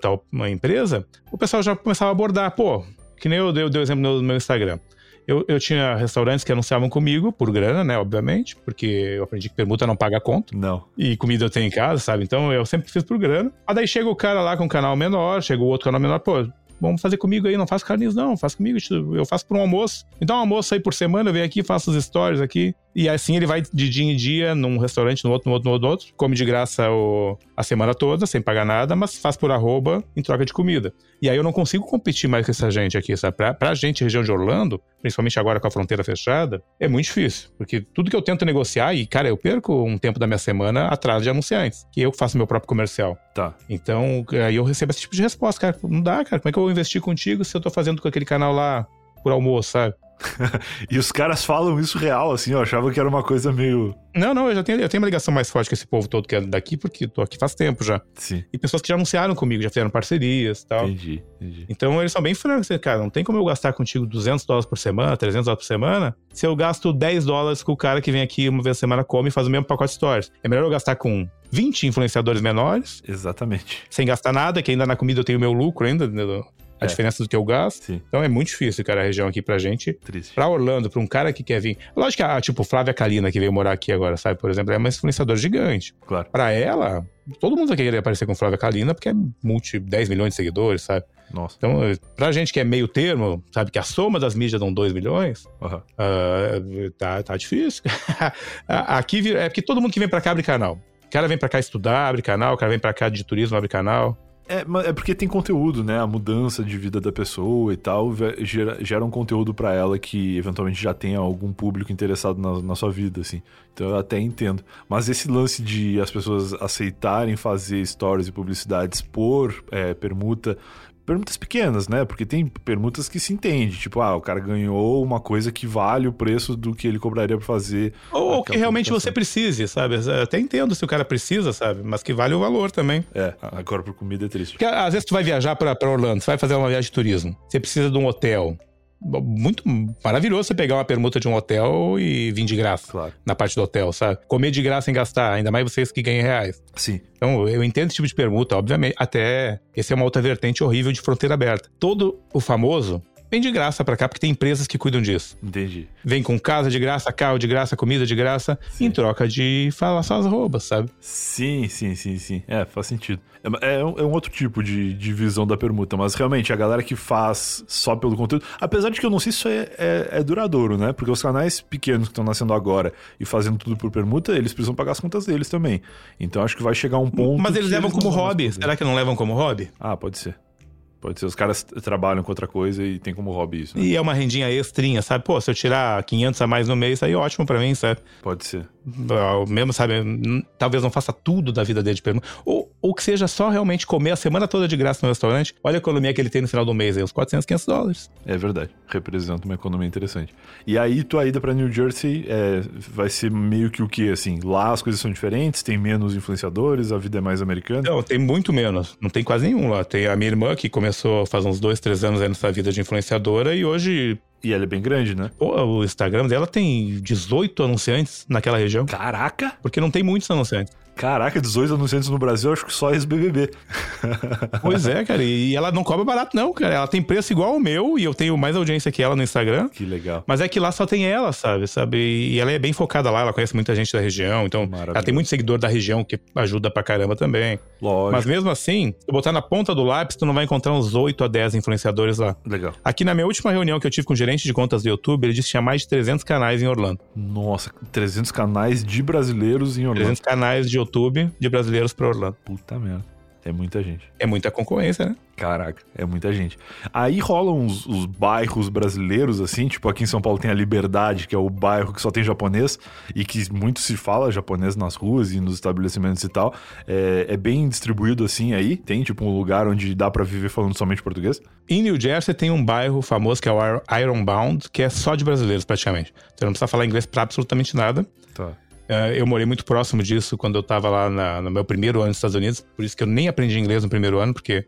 Speaker 2: tal uma empresa, o pessoal já começava a abordar, pô, que nem eu dei, o exemplo no meu Instagram. Eu, eu tinha restaurantes que anunciavam comigo, por grana, né, obviamente, porque eu aprendi que permuta não paga conta.
Speaker 1: Não.
Speaker 2: E comida eu tenho em casa, sabe? Então eu sempre fiz por grana. Mas daí chega o cara lá com um canal menor, chega o outro canal menor, pô, vamos fazer comigo aí, não faço carnes não, faz comigo, eu faço por um almoço. Então um almoço aí por semana, eu venho aqui, faço as stories aqui. E assim ele vai de dia em dia, num restaurante, no outro, no outro, no outro, no outro. Come de graça o, a semana toda, sem pagar nada, mas faz por arroba em troca de comida. E aí eu não consigo competir mais com essa gente aqui, sabe? Pra, pra gente, região de Orlando, principalmente agora com a fronteira fechada, é muito difícil. Porque tudo que eu tento negociar, e cara, eu perco um tempo da minha semana atrás de anunciantes, que eu faço meu próprio comercial.
Speaker 1: Tá.
Speaker 2: Então, aí eu recebo esse tipo de resposta, cara. Não dá, cara. Como é que eu vou investir contigo se eu tô fazendo com aquele canal lá por almoço, sabe?
Speaker 1: e os caras falam isso real, assim, eu achava que era uma coisa meio.
Speaker 2: Não, não, eu já tenho, eu tenho uma ligação mais forte com esse povo todo que é daqui, porque tô aqui faz tempo já.
Speaker 1: Sim.
Speaker 2: E pessoas que já anunciaram comigo, já fizeram parcerias e tal.
Speaker 1: Entendi, entendi.
Speaker 2: Então eles são bem francos, assim, cara, não tem como eu gastar contigo 200 dólares por semana, 300 dólares por semana, se eu gasto 10 dólares com o cara que vem aqui uma vez a semana, come e faz o mesmo pacote de stories. É melhor eu gastar com 20 influenciadores menores.
Speaker 1: Exatamente.
Speaker 2: Sem gastar nada, que ainda na comida eu tenho meu lucro ainda, né, a é. diferença do que eu gasto.
Speaker 1: Sim.
Speaker 2: Então é muito difícil, cara, a região aqui pra gente.
Speaker 1: Triste.
Speaker 2: Pra Orlando, pra um cara que quer vir. Lógico que, a, tipo, Flávia Kalina, que veio morar aqui agora, sabe? Por exemplo, é uma influenciadora gigante.
Speaker 1: Claro.
Speaker 2: Pra ela, todo mundo vai querer aparecer com Flávia Kalina, porque é multi 10 milhões de seguidores, sabe?
Speaker 1: Nossa.
Speaker 2: Então, pra gente que é meio termo, sabe? Que a soma das mídias dão 2 milhões,
Speaker 1: uhum.
Speaker 2: uh, tá, tá difícil. aqui é porque todo mundo que vem pra cá abre canal. O cara vem pra cá estudar, abre canal, o cara vem pra cá de turismo, abre canal.
Speaker 1: É, é porque tem conteúdo, né? A mudança de vida da pessoa e tal gera, gera um conteúdo para ela que eventualmente já tenha algum público interessado na, na, sua vida, assim. Então eu até entendo. Mas esse lance de as pessoas aceitarem fazer stories e publicidades por é, permuta permutas pequenas, né? Porque tem permutas que se entende, tipo, ah, o cara ganhou uma coisa que vale o preço do que ele cobraria para fazer.
Speaker 2: Ou que realmente você precise, sabe? Eu até entendo se o cara precisa, sabe? Mas que vale o valor também.
Speaker 1: É, agora por comida é triste.
Speaker 2: Porque às vezes tu vai viajar para Orlando, você vai fazer uma viagem de turismo, você precisa de um hotel. Muito maravilhoso você pegar uma permuta de um hotel e vir de graça.
Speaker 1: Claro.
Speaker 2: Na parte do hotel, sabe? Comer de graça sem gastar, ainda mais vocês que ganham reais.
Speaker 1: Sim.
Speaker 2: Então, eu entendo esse tipo de permuta, obviamente. Até esse é uma outra vertente horrível de fronteira aberta. Todo o famoso vem de graça para cá, porque tem empresas que cuidam disso.
Speaker 1: Entendi.
Speaker 2: Vem com casa de graça, carro de graça, comida de graça,
Speaker 1: Sim.
Speaker 2: em troca de falar suas roubas, sabe?
Speaker 1: Sim, sim, sim, sim. É, faz sentido. É, é um, é um outro tipo de, de visão da permuta, mas realmente a galera que faz só pelo conteúdo. Apesar de que eu não sei se isso é, é, é duradouro, né? Porque os canais pequenos que estão nascendo agora e fazendo tudo por permuta, eles precisam pagar as contas deles também. Então acho que vai chegar um ponto.
Speaker 2: Mas eles levam
Speaker 1: não
Speaker 2: como hobby. Será que não levam como hobby?
Speaker 1: Ah, pode ser. Pode ser. Os caras trabalham com outra coisa e tem como hobby isso. Né?
Speaker 2: E é uma rendinha extrinha, sabe? Pô, se eu tirar 500 a mais no mês, aí ótimo pra mim, sabe?
Speaker 1: Pode ser.
Speaker 2: Ah, Mesmo, sabe? Talvez não faça tudo da vida dele de permuta. Ou, ou que seja só realmente comer a semana toda de graça no restaurante. Olha a economia que ele tem no final do mês aí, uns 400, 500 dólares.
Speaker 1: É verdade. Representa uma economia interessante. E aí, tua ida pra New Jersey é, vai ser meio que o quê? Assim, lá as coisas são diferentes, tem menos influenciadores, a vida é mais americana.
Speaker 2: Não, tem muito menos. Não tem quase nenhum lá. Tem a minha irmã que começou faz uns dois, três anos aí nessa vida de influenciadora e hoje
Speaker 1: E ela é bem grande, né?
Speaker 2: o Instagram dela tem 18 anunciantes naquela região.
Speaker 1: Caraca!
Speaker 2: Porque não tem muitos anunciantes.
Speaker 1: Caraca, 18 anunciantes no Brasil, acho que só ex-BBB.
Speaker 2: Pois é, cara. E ela não cobra barato, não, cara. Ela tem preço igual ao meu e eu tenho mais audiência que ela no Instagram.
Speaker 1: Que legal.
Speaker 2: Mas é que lá só tem ela, sabe? sabe? E ela é bem focada lá, ela conhece muita gente da região. Então, ela tem muito seguidor da região que ajuda pra caramba também.
Speaker 1: Lógico.
Speaker 2: Mas mesmo assim, se botar na ponta do lápis, tu não vai encontrar uns 8 a 10 influenciadores lá.
Speaker 1: Legal.
Speaker 2: Aqui na minha última reunião que eu tive com o gerente de contas do YouTube, ele disse que tinha mais de 300 canais em Orlando.
Speaker 1: Nossa, 300 canais de brasileiros em Orlando.
Speaker 2: 300 canais de YouTube de brasileiros pra Orlando.
Speaker 1: Puta merda. É muita gente.
Speaker 2: É muita concorrência, né?
Speaker 1: Caraca, é muita gente. Aí rolam os, os bairros brasileiros, assim, tipo aqui em São Paulo tem a Liberdade, que é o bairro que só tem japonês e que muito se fala japonês nas ruas e nos estabelecimentos e tal. É, é bem distribuído assim aí. Tem tipo um lugar onde dá pra viver falando somente português.
Speaker 2: Em New Jersey tem um bairro famoso que é o Ir- Ironbound, que é só de brasileiros praticamente. Então não precisa falar inglês pra absolutamente nada.
Speaker 1: Tá.
Speaker 2: Eh, Eu morei muito próximo disso quando eu tava lá na- no meu primeiro ano nos Estados Unidos, por isso que eu nem aprendi inglês no primeiro ano, porque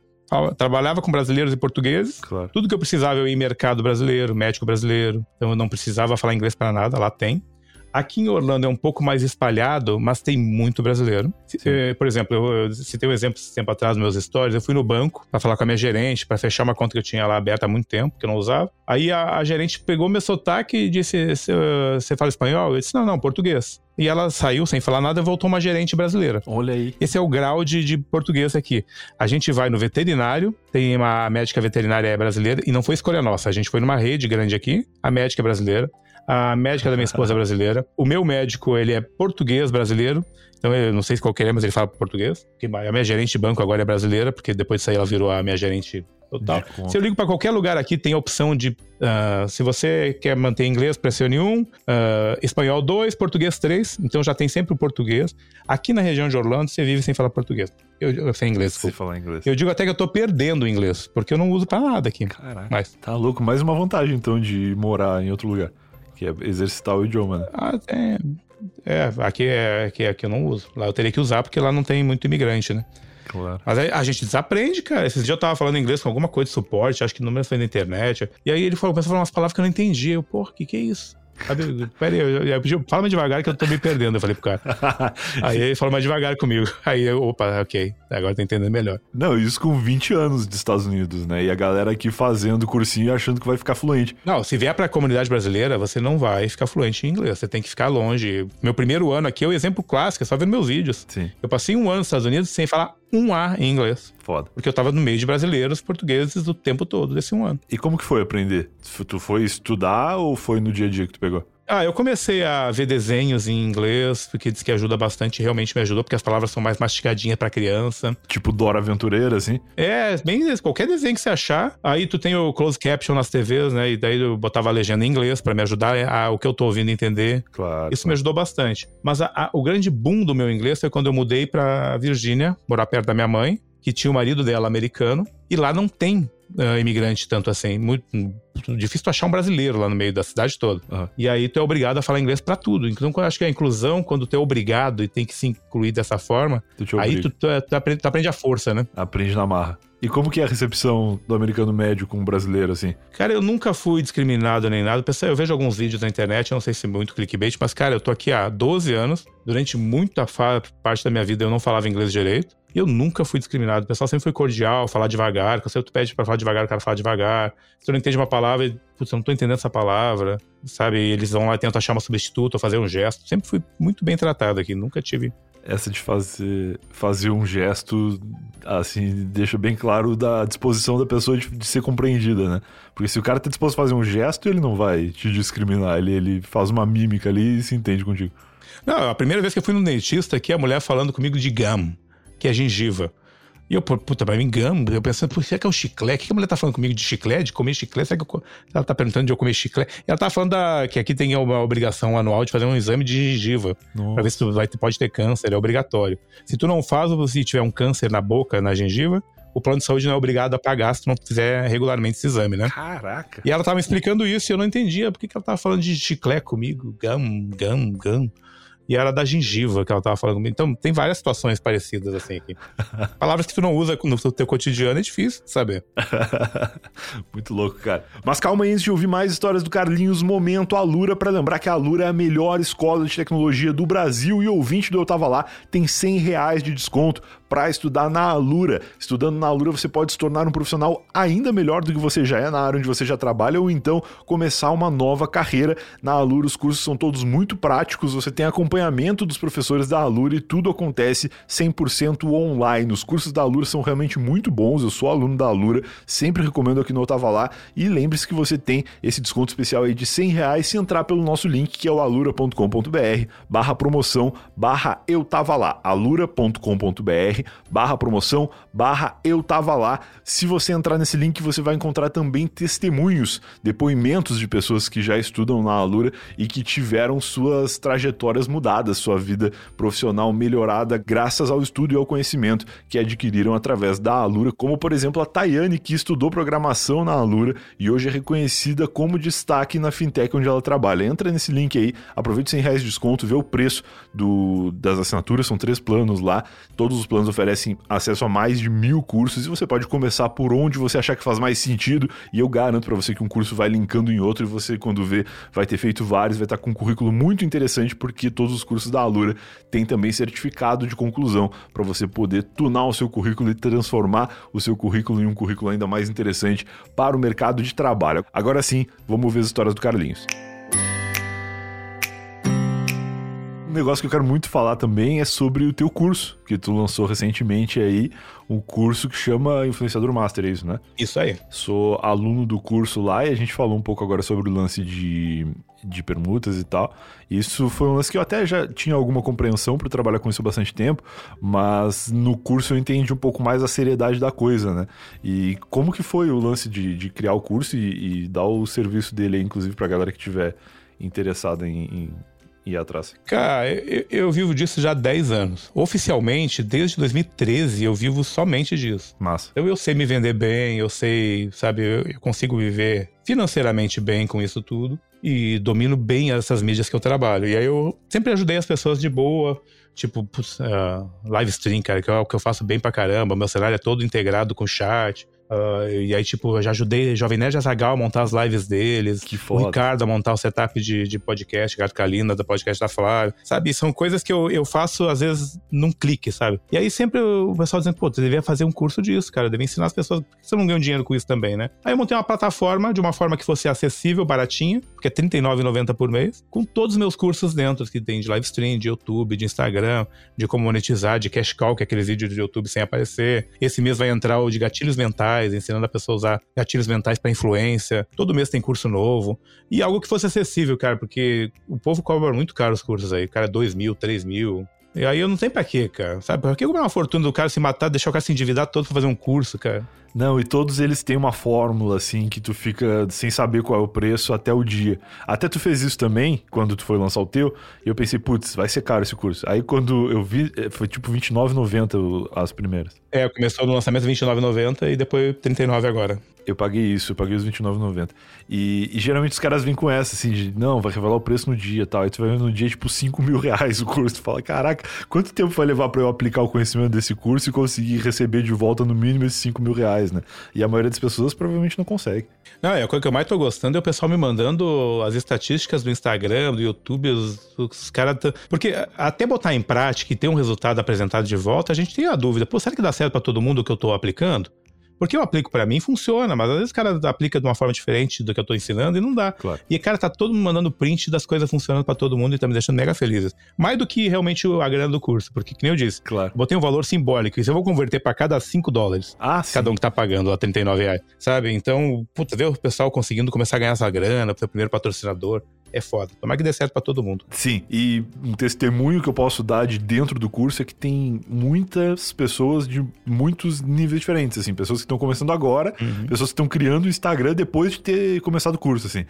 Speaker 2: trabalhava com brasileiros e portugueses.
Speaker 1: Claro.
Speaker 2: Tudo que eu precisava eu ia em mercado brasileiro, médico brasileiro. Então eu não precisava falar inglês pra nada, lá tem. Aqui em Orlando é um pouco mais espalhado, mas tem muito brasileiro.
Speaker 1: Sim.
Speaker 2: eh, Por exemplo, eu eu citei um exemplo esse tempo atrás nos meus stories. Eu fui no banco pra falar com a minha gerente, pra fechar uma conta que eu tinha lá aberta há muito tempo, que eu não usava. Aí a, a gerente pegou meu sotaque e disse: "Você- fala espanhol? Eu disse: Não, não, português. E ela saiu sem falar nada e voltou uma gerente brasileira.
Speaker 1: Olha aí.
Speaker 2: Esse é o grau de, de português aqui. A gente vai no veterinário, tem uma médica veterinária é brasileira, e não foi escolha nossa. A gente foi numa rede grande aqui, a médica é brasileira, a médica da minha esposa é brasileira, o meu médico, ele é português brasileiro, então eu não sei qual que ele é, mas ele fala português. A minha gerente de banco agora é brasileira, porque depois disso aí ela virou a minha gerente total.
Speaker 1: De.
Speaker 2: Se eu ligo para qualquer lugar aqui, tem a opção de. ah, se você quer manter inglês, pressione 1, ah, espanhol 2, português 3. Então já tem sempre o português. Aqui na região de Orlando, você vive sem falar português. Eu, eu sem inglês, desculpa.
Speaker 1: falar inglês.
Speaker 2: Eu digo até que eu tô perdendo o inglês, porque eu não uso pra nada aqui.
Speaker 1: Caraca.
Speaker 2: Mas.
Speaker 1: Tá louco. Mais uma vantagem, então, de morar em outro lugar. Que é exercitar o idioma, né?
Speaker 2: Ah, é, é, aqui é aqui, aqui eu não uso. Lá eu teria que usar, porque lá não tem muito imigrante, né?
Speaker 1: Claro.
Speaker 2: Mas aí a gente desaprende, cara. Esses dias eu tava falando inglês com alguma coisa de suporte, acho que o número foi na internet. E aí ele falou, começou a falar umas palavras que eu não entendi. Eu, porra, o que que é isso? Sabe, pera aí, eu, eu, eu fala mais devagar que eu tô me perdendo, eu falei pro cara. Aí ele falou mais devagar comigo. Aí eu, opa, ok, agora tô entendendo melhor.
Speaker 1: Não, isso com 20 anos dos Estados Unidos, né? E a galera aqui fazendo cursinho e achando que vai ficar fluente.
Speaker 2: Não, se vier pra comunidade brasileira, você não vai ficar fluente em inglês, você tem que ficar longe. Meu primeiro ano aqui é o exemplo clássico, é só vendo meus vídeos.
Speaker 1: Sim,
Speaker 2: Eu passei um ano nos Estados Unidos sem falar um A em inglês.
Speaker 1: foda.
Speaker 2: Porque eu tava no meio de brasileiros, portugueses o tempo todo desse um ano.
Speaker 1: E como que foi aprender? Tu foi estudar ou foi no dia a dia que tu pegou?
Speaker 2: Ah, eu comecei a ver desenhos em inglês, porque diz que ajuda bastante, realmente me ajudou, porque as palavras são mais mastigadinhas pra criança.
Speaker 1: Tipo Dora Aventureira, assim?
Speaker 2: É, bem, qualquer desenho que você achar. Aí tu tem o close caption nas TVs, né? E daí eu botava a legenda em inglês pra me ajudar a, o que eu tô ouvindo entender.
Speaker 1: Claro.
Speaker 2: Isso me ajudou bastante. Mas a- a- o grande boom do meu inglês foi quando eu mudei pra Virgínia, morar perto da minha mãe, que tinha o marido dela americano, e lá não tem ah, imigrante tanto assim. Muito, difícil tu achar um brasileiro lá no meio da cidade toda.
Speaker 1: Aham.
Speaker 2: E aí tu é obrigado a falar inglês pra tudo. Então eu acho que a inclusão, quando tu é obrigado e tem que se incluir dessa forma,
Speaker 1: Tu
Speaker 2: aí tu, tu, tu aprende, tu aprende a força, né?
Speaker 1: Aprende na marra. E como que é a recepção do americano médio com o brasileiro, assim?
Speaker 2: Cara, eu nunca fui discriminado nem nada. Pessoal, eu vejo alguns vídeos na internet, eu não sei se é muito clickbait, mas, cara, eu tô aqui há 12 anos. Durante muita parte da minha vida eu não falava inglês direito. E eu nunca fui discriminado. O pessoal sempre foi cordial, falar devagar. Quando você pede pra falar devagar, o cara fala devagar. Se tu não entende uma palavra, putz, eu não tô entendendo essa palavra, sabe? Eles vão lá e tentam achar uma substituta ou fazer um gesto. Sempre fui muito bem tratado aqui, nunca tive
Speaker 1: essa de fazer, fazer um gesto, assim, deixa bem claro da disposição da pessoa de, de, ser compreendida, né? Porque se o cara tá disposto a fazer um gesto, ele não vai te discriminar, ele, ele faz uma mímica ali e se entende contigo.
Speaker 2: Não, a primeira vez que eu fui no dentista aqui, a mulher falando comigo de gum, que é gengiva. E eu, puta, mas me engano. Eu pensando, por que é o chiclete? O que a mulher tá falando comigo de chiclete? De comer chiclete? Será que eu... ela tá perguntando de eu comer chiclete? E ela tá falando da... que aqui tem uma obrigação anual de fazer um exame de gengiva. Nossa. Pra ver se tu vai, pode ter câncer, é obrigatório. Se tu não faz, ou se tiver um câncer na boca, na gengiva, o plano de saúde não é obrigado a pagar se tu não fizer regularmente esse exame, né?
Speaker 1: Caraca.
Speaker 2: E ela tava me explicando isso e eu não entendia. Por que, que ela tava falando de chiclete comigo? Gum, gum, gum e era da gengiva que ela tava falando. Então, tem várias situações parecidas assim aqui. Palavras que tu não usa no teu cotidiano é difícil saber.
Speaker 1: Muito louco, cara. Mas calma aí, antes de ouvir mais histórias do Carlinhos, momento Alura, para lembrar que a Alura é a melhor escola de tecnologia do Brasil e ouvinte do Eu Tava Lá tem 100 reais de desconto para estudar na Alura. Estudando na Alura, você pode se tornar um profissional ainda melhor do que você já é na área onde você já trabalha ou então começar uma nova carreira. Na Alura, os cursos são todos muito práticos, você tem acompanhamento dos professores da Alura e tudo acontece 100% online. Os cursos da Alura são realmente muito bons, eu sou aluno da Alura, sempre recomendo aqui no Eu Tava Lá e lembre-se que você tem esse desconto especial aí de 100 reais se entrar pelo nosso link que é o alura.com.br barra promoção barra eu tava lá alura.com.br barra promoção, barra eu tava lá. Se você entrar nesse link, você vai encontrar também testemunhos, depoimentos de pessoas que já estudam na Alura e que tiveram suas trajetórias mudadas, sua vida profissional melhorada graças ao estudo e ao conhecimento que adquiriram através da Alura, como por exemplo a Tayane, que estudou programação na Alura e hoje é reconhecida como destaque na fintech onde ela trabalha. Entra nesse link aí, aproveite 100 reais de desconto, vê o preço do, das assinaturas, são três planos lá, todos os planos oferecem acesso a mais de mil cursos e você pode começar por onde você achar que faz mais sentido. E eu garanto para você que um curso vai linkando em outro e você, quando vê, vai ter feito vários, vai estar com um currículo muito interessante, porque todos os cursos da Alura têm também certificado de conclusão para você poder tunar o seu currículo e transformar o seu currículo em um currículo ainda mais interessante para o mercado de trabalho. Agora sim, vamos ver as histórias do Carlinhos. Negócio que eu quero muito falar também é sobre o teu curso, que tu lançou recentemente aí, um curso que chama Influenciador Master, é isso, né?
Speaker 2: Isso aí.
Speaker 1: Sou aluno do curso lá e a gente falou um pouco agora sobre o lance de, de permutas e tal. Isso foi um lance que eu até já tinha alguma compreensão por trabalhar com isso há bastante tempo, mas no curso eu entendi um pouco mais a seriedade da coisa, né? E como que foi o lance de, de criar o curso e, e dar o serviço dele, inclusive, pra galera que tiver interessada em, em ir atrás?
Speaker 2: Cara, eu, eu, vivo disso já há 10 anos. Oficialmente, desde 2013, eu vivo somente disso.
Speaker 1: Massa.
Speaker 2: Então eu sei me vender bem, eu sei, sabe, eu, consigo viver financeiramente bem com isso tudo e domino bem essas mídias que eu trabalho. E aí eu sempre ajudei as pessoas de boa, tipo, uh, live stream, cara, que é o que eu faço bem pra caramba. Meu cenário é todo integrado com chat. Uh, e aí, tipo, eu já ajudei Jovem Nerd Azagal a montar as lives deles.
Speaker 1: Que foda.
Speaker 2: O Ricardo a montar o setup de, de podcast, Gato Calina, da podcast da Flávia. Sabe? São coisas que eu, eu faço, às vezes, num clique, sabe? E aí sempre o pessoal dizendo, pô, você devia fazer um curso disso, cara. Devia ensinar as pessoas. Por que você não ganha dinheiro com isso também, né? Aí eu montei uma plataforma de uma forma que fosse acessível, baratinha, que é R$39,90 por mês, com todos os meus cursos dentro, que tem de live stream, de YouTube, de Instagram, de como monetizar, de cash call, que é aqueles vídeos de YouTube sem aparecer. Esse mês vai entrar o de gatilhos mentais, ensinando a pessoa a usar gatilhos mentais para influência. Todo mês tem curso novo. E algo que fosse acessível, cara, porque o povo cobra muito caro os cursos aí. Cara, 2 mil, 3 mil. E aí eu não sei pra quê, cara. Sabe? Por que cobrar uma fortuna do cara se matar, deixar o cara se endividar todo pra fazer um curso, cara?
Speaker 1: Não, e todos eles têm uma fórmula, assim, que tu fica sem saber qual é o preço até o dia. Até tu fez isso também, quando tu foi lançar o teu, e eu pensei, putz, vai ser caro esse curso. Aí quando eu vi, eh, foi tipo R$29,90 as primeiras.
Speaker 2: É, começou no lançamento R$29,90 e depois R$39 agora.
Speaker 1: Eu paguei isso, eu paguei os R$29,90. E, e, geralmente os caras vêm com essa, assim, de não, vai revelar o preço no dia e tal. Aí tu vai ver no dia, tipo, 5 mil reais o curso. Tu fala, caraca, quanto tempo vai levar para eu aplicar o conhecimento desse curso e conseguir receber de volta no mínimo esses 5 mil reais, né? E a maioria das pessoas provavelmente não consegue.
Speaker 2: Não, é a coisa que eu mais tô gostando é o pessoal me mandando as estatísticas do Instagram, do YouTube, os, os caras. Porque até botar em prática e ter um resultado apresentado de volta, a gente tem a dúvida, pô, será que dá certo para todo mundo que eu tô aplicando? Porque eu aplico para mim, funciona, mas às vezes o cara aplica de uma forma diferente do que eu tô ensinando e não dá.
Speaker 1: Claro.
Speaker 2: E, cara, tá todo mundo mandando print das coisas funcionando para todo mundo e tá me deixando mega feliz. Mais do que realmente a grana do curso, porque, que nem eu disse,
Speaker 1: claro.
Speaker 2: botei um valor simbólico. E se eu vou converter para cada 5 dólares,
Speaker 1: ah,
Speaker 2: cada um que tá pagando lá 39 reais, sabe? Então, puta, ver o pessoal conseguindo começar a ganhar essa grana, ser o primeiro patrocinador é foda. Tomara que dê certo pra todo mundo.
Speaker 1: Sim, e um testemunho que eu posso dar de dentro do curso é que tem muitas pessoas de muitos níveis diferentes, assim, pessoas que estão começando agora, uhum. pessoas que estão criando o Instagram depois de ter começado o curso, assim,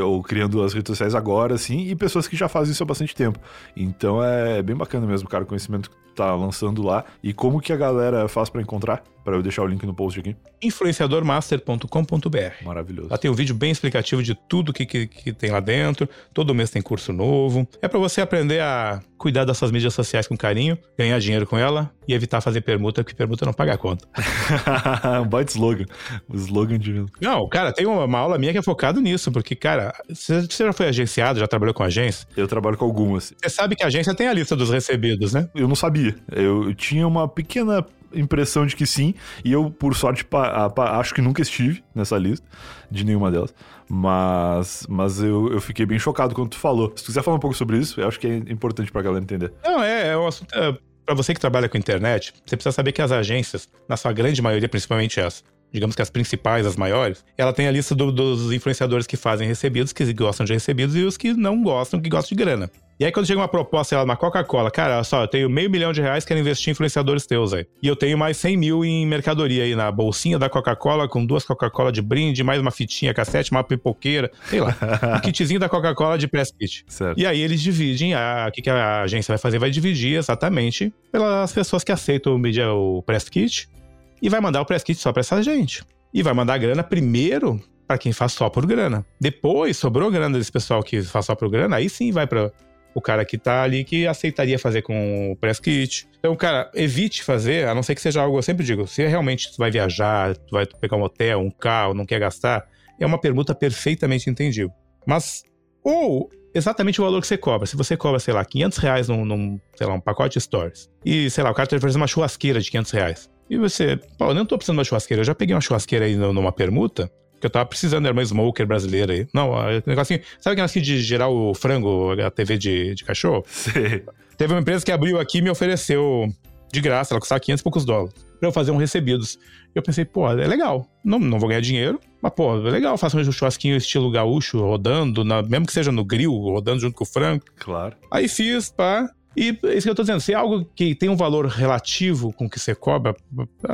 Speaker 1: ou criando as redes sociais agora, assim, e pessoas que já fazem isso há bastante tempo. Então é bem bacana mesmo, cara, o conhecimento que tá lançando lá e como que a galera faz para encontrar para eu deixar o link no post aqui.
Speaker 2: influenciadormaster.com.br.
Speaker 1: Maravilhoso.
Speaker 2: Lá tem um vídeo bem explicativo de tudo que, que, que tem lá dentro. Todo mês tem curso novo. É para você aprender a cuidar das suas mídias sociais com carinho, ganhar dinheiro com ela e evitar fazer permuta, porque permuta não paga a conta.
Speaker 1: um baita slogan. O slogan de.
Speaker 2: Não, cara, tem uma, uma aula minha que é focado nisso, porque, cara, você já foi agenciado, já trabalhou com agência?
Speaker 1: Eu trabalho com algumas.
Speaker 2: Você sabe que a agência tem a lista dos recebidos, né?
Speaker 1: Eu não sabia. Eu tinha uma pequena impressão de que sim, e eu, por sorte, acho que nunca estive nessa lista de nenhuma delas. Mas, mas eu, eu fiquei bem chocado quando tu falou. Se tu quiser falar um pouco sobre isso, eu acho que é importante pra galera entender.
Speaker 2: Não, é, é um assunto. É, pra você que trabalha com internet, você precisa saber que as agências, na sua grande maioria, principalmente as, digamos que as principais, as maiores, ela tem a lista do, dos influenciadores que fazem recebidos, que gostam de recebidos, e os que não gostam, que gostam de grana. E aí, quando chega uma proposta, lá, uma Coca-Cola, cara, olha só, eu tenho meio milhão de reais, quero investir em influenciadores teus aí. E eu tenho mais 100 mil em mercadoria aí, na bolsinha da Coca-Cola, com duas Coca-Cola de brinde, mais uma fitinha cassete, uma pipoqueira, sei lá. um kitzinho da Coca-Cola de press kit.
Speaker 1: Certo.
Speaker 2: E aí eles dividem, a, o que, que a agência vai fazer? Vai dividir exatamente pelas pessoas que aceitam o, o press kit e vai mandar o press kit só pra essa gente. E vai mandar a grana primeiro para quem faz só por grana. Depois, sobrou grana desse pessoal que faz só por grana, aí sim vai para o cara que tá ali que aceitaria fazer com o press kit. Então, cara, evite fazer, a não ser que seja algo, eu sempre digo, se realmente tu vai viajar, tu vai pegar um hotel, um carro, não quer gastar, é uma permuta perfeitamente entendível. Mas, ou exatamente o valor que você cobra. Se você cobra, sei lá, 500 reais num, num sei lá, um pacote de stories, e, sei lá, o cara tá oferecendo uma churrasqueira de 500 reais, e você, pô, eu não tô precisando de uma churrasqueira, eu já peguei uma churrasqueira aí numa permuta, que eu tava precisando, era uma smoker brasileira aí. Não, o negocinho. Sabe aquele negocinho de gerar o frango, a TV de, de cachorro?
Speaker 1: Sim.
Speaker 2: Teve uma empresa que abriu aqui e me ofereceu de graça, ela custava 500 e poucos dólares, pra eu fazer um recebidos. Eu pensei, pô, é legal. Não, não vou ganhar dinheiro, mas, pô, é legal, faço um churrasquinho estilo gaúcho, rodando, na, mesmo que seja no grill, rodando junto com o frango.
Speaker 1: Claro.
Speaker 2: Aí fiz, pá. E é isso que eu tô dizendo, se é algo que tem um valor relativo com o que você cobra,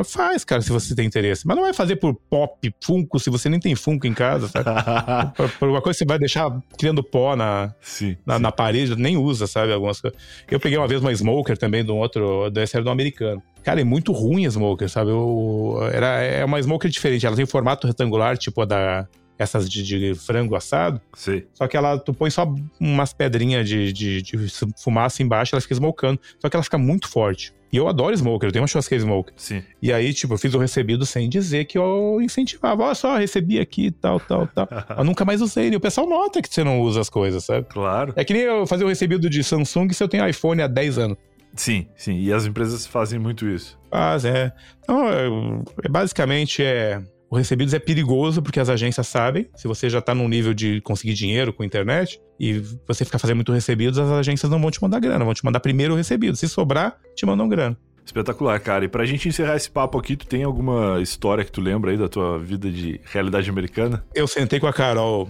Speaker 2: faz, cara, se você tem interesse. Mas não vai fazer por pop, funko, se você nem tem funko em casa, sabe? por, por, uma coisa que você vai deixar criando pó na,
Speaker 1: sim,
Speaker 2: na,
Speaker 1: sim.
Speaker 2: na, parede, nem usa, sabe? Algumas coisas. Eu peguei uma vez uma smoker também de um outro, desse era do americano. Cara, é muito ruim a smoker, sabe? Eu, era, é uma smoker diferente, ela tem formato retangular, tipo a da essas de, de, frango assado.
Speaker 1: Sim.
Speaker 2: Só que ela, tu põe só umas pedrinhas de, de, de, fumaça embaixo, ela fica smokando. Só que ela fica muito forte. E eu adoro smoker, eu tenho uma churrasqueira smoker.
Speaker 1: Sim.
Speaker 2: E aí, tipo, eu fiz o recebido sem dizer que eu incentivava. Olha só, recebi aqui, tal, tal, tal. eu nunca mais usei. E o pessoal nota que você não usa as coisas, sabe?
Speaker 1: Claro.
Speaker 2: É que nem eu fazer o recebido de Samsung se eu tenho iPhone há 10 anos.
Speaker 1: Sim, sim. E as empresas fazem muito isso.
Speaker 2: Faz, é. Então, é, é basicamente é o recebidos é perigoso porque as agências sabem, se você já está num nível de conseguir dinheiro com a internet e você ficar fazendo muito recebidos, as agências não vão te mandar grana, vão te mandar primeiro o recebido. Se sobrar, te mandam grana.
Speaker 1: Espetacular, cara. E pra gente encerrar esse papo aqui, tu tem alguma história que tu lembra aí da tua vida de realidade americana?
Speaker 2: Eu sentei com a Carol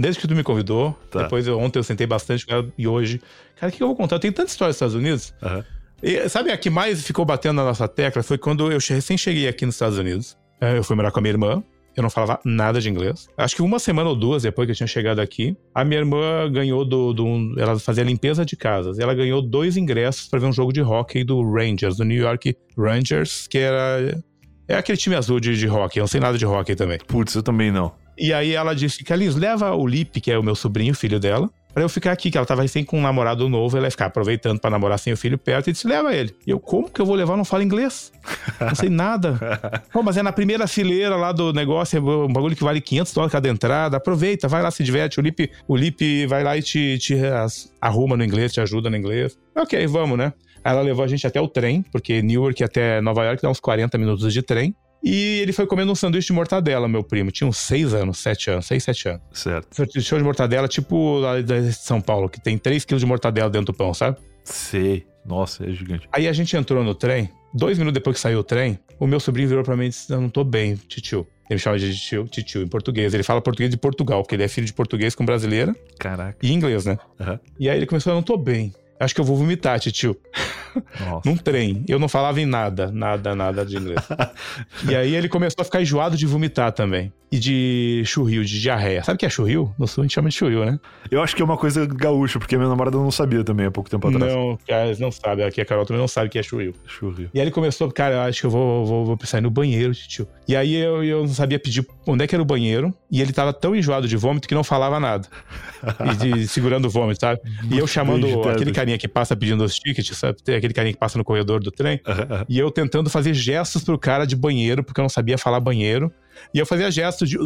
Speaker 2: desde que tu me convidou.
Speaker 1: Tá.
Speaker 2: Depois, ontem eu sentei bastante com ela e hoje. Cara, o que eu vou contar? Eu tenho tanta história dos Estados Unidos.
Speaker 1: Uhum.
Speaker 2: E, sabe a que mais ficou batendo na nossa tecla? Foi quando eu recém cheguei aqui nos Estados Unidos. É, eu fui morar com a minha irmã. Eu não falava nada de inglês. Acho que uma semana ou duas depois que eu tinha chegado aqui, a minha irmã ganhou do. do ela fazia limpeza de casas. Ela ganhou dois ingressos para ver um jogo de hockey do Rangers, do New York Rangers, que era. É aquele time azul de, de hockey. Eu não sei nada de hockey também.
Speaker 1: Putz, eu também não.
Speaker 2: E aí ela disse: Carlinhos, leva o Lipe, que é o meu sobrinho, filho dela, pra eu ficar aqui, que ela tava recém com um namorado novo, ela ia ficar aproveitando pra namorar sem o filho perto, e disse, leva ele. E eu, como que eu vou levar? Eu não falo inglês. Não sei nada. Pô, mas é na primeira fileira lá do negócio, é um bagulho que vale 500 dólares cada entrada, aproveita, vai lá, se diverte. O Lipe, o Lipe vai lá e te, te arruma no inglês, te ajuda no inglês. Ok, vamos, né? Ela levou a gente até o trem, porque Newark até Nova York dá uns 40 minutos de trem. E ele foi comendo um sanduíche de mortadela, meu primo. Tinha uns 6 anos, 7 anos, 6, 7 anos.
Speaker 1: Certo.
Speaker 2: Sanduíche de mortadela, tipo lá de São Paulo, que tem 3 quilos de mortadela dentro do pão, sabe?
Speaker 1: Sei. Nossa, é gigante.
Speaker 2: Aí a gente entrou no trem. Dois minutos depois que saiu o trem, o meu sobrinho virou pra mim e disse: Eu não tô bem, titio. Ele me chama de titio, titio em português. Ele fala português de Portugal, porque ele é filho de português com brasileira.
Speaker 1: Caraca.
Speaker 2: E inglês, né?
Speaker 1: Uhum.
Speaker 2: E aí ele começou: Eu não tô bem. Acho que eu vou vomitar, tio. Num trem. Eu não falava em nada, nada, nada de inglês. e aí ele começou a ficar enjoado de vomitar também. E de churril, de diarreia. Sabe o que é churril? No sul a gente chama de churril, né?
Speaker 1: Eu acho que é uma coisa gaúcha, porque minha namorada não sabia também há pouco tempo atrás.
Speaker 2: Não, cara, não sabe. Aqui a Carol também não sabe o que é churril.
Speaker 1: Churril.
Speaker 2: E aí ele começou, cara, eu acho que eu vou, vou, vou precisar ir no banheiro, tio. E aí eu, eu não sabia pedir onde é que era o banheiro. E ele tava tão enjoado de vômito que não falava nada. e de, segurando o vômito, sabe? e eu chamando aquele carinha que passa pedindo os tickets, sabe? Tem aquele carinha que passa no corredor do trem. e eu tentando fazer gestos pro cara de banheiro, porque eu não sabia falar banheiro. E eu fazia gestos de,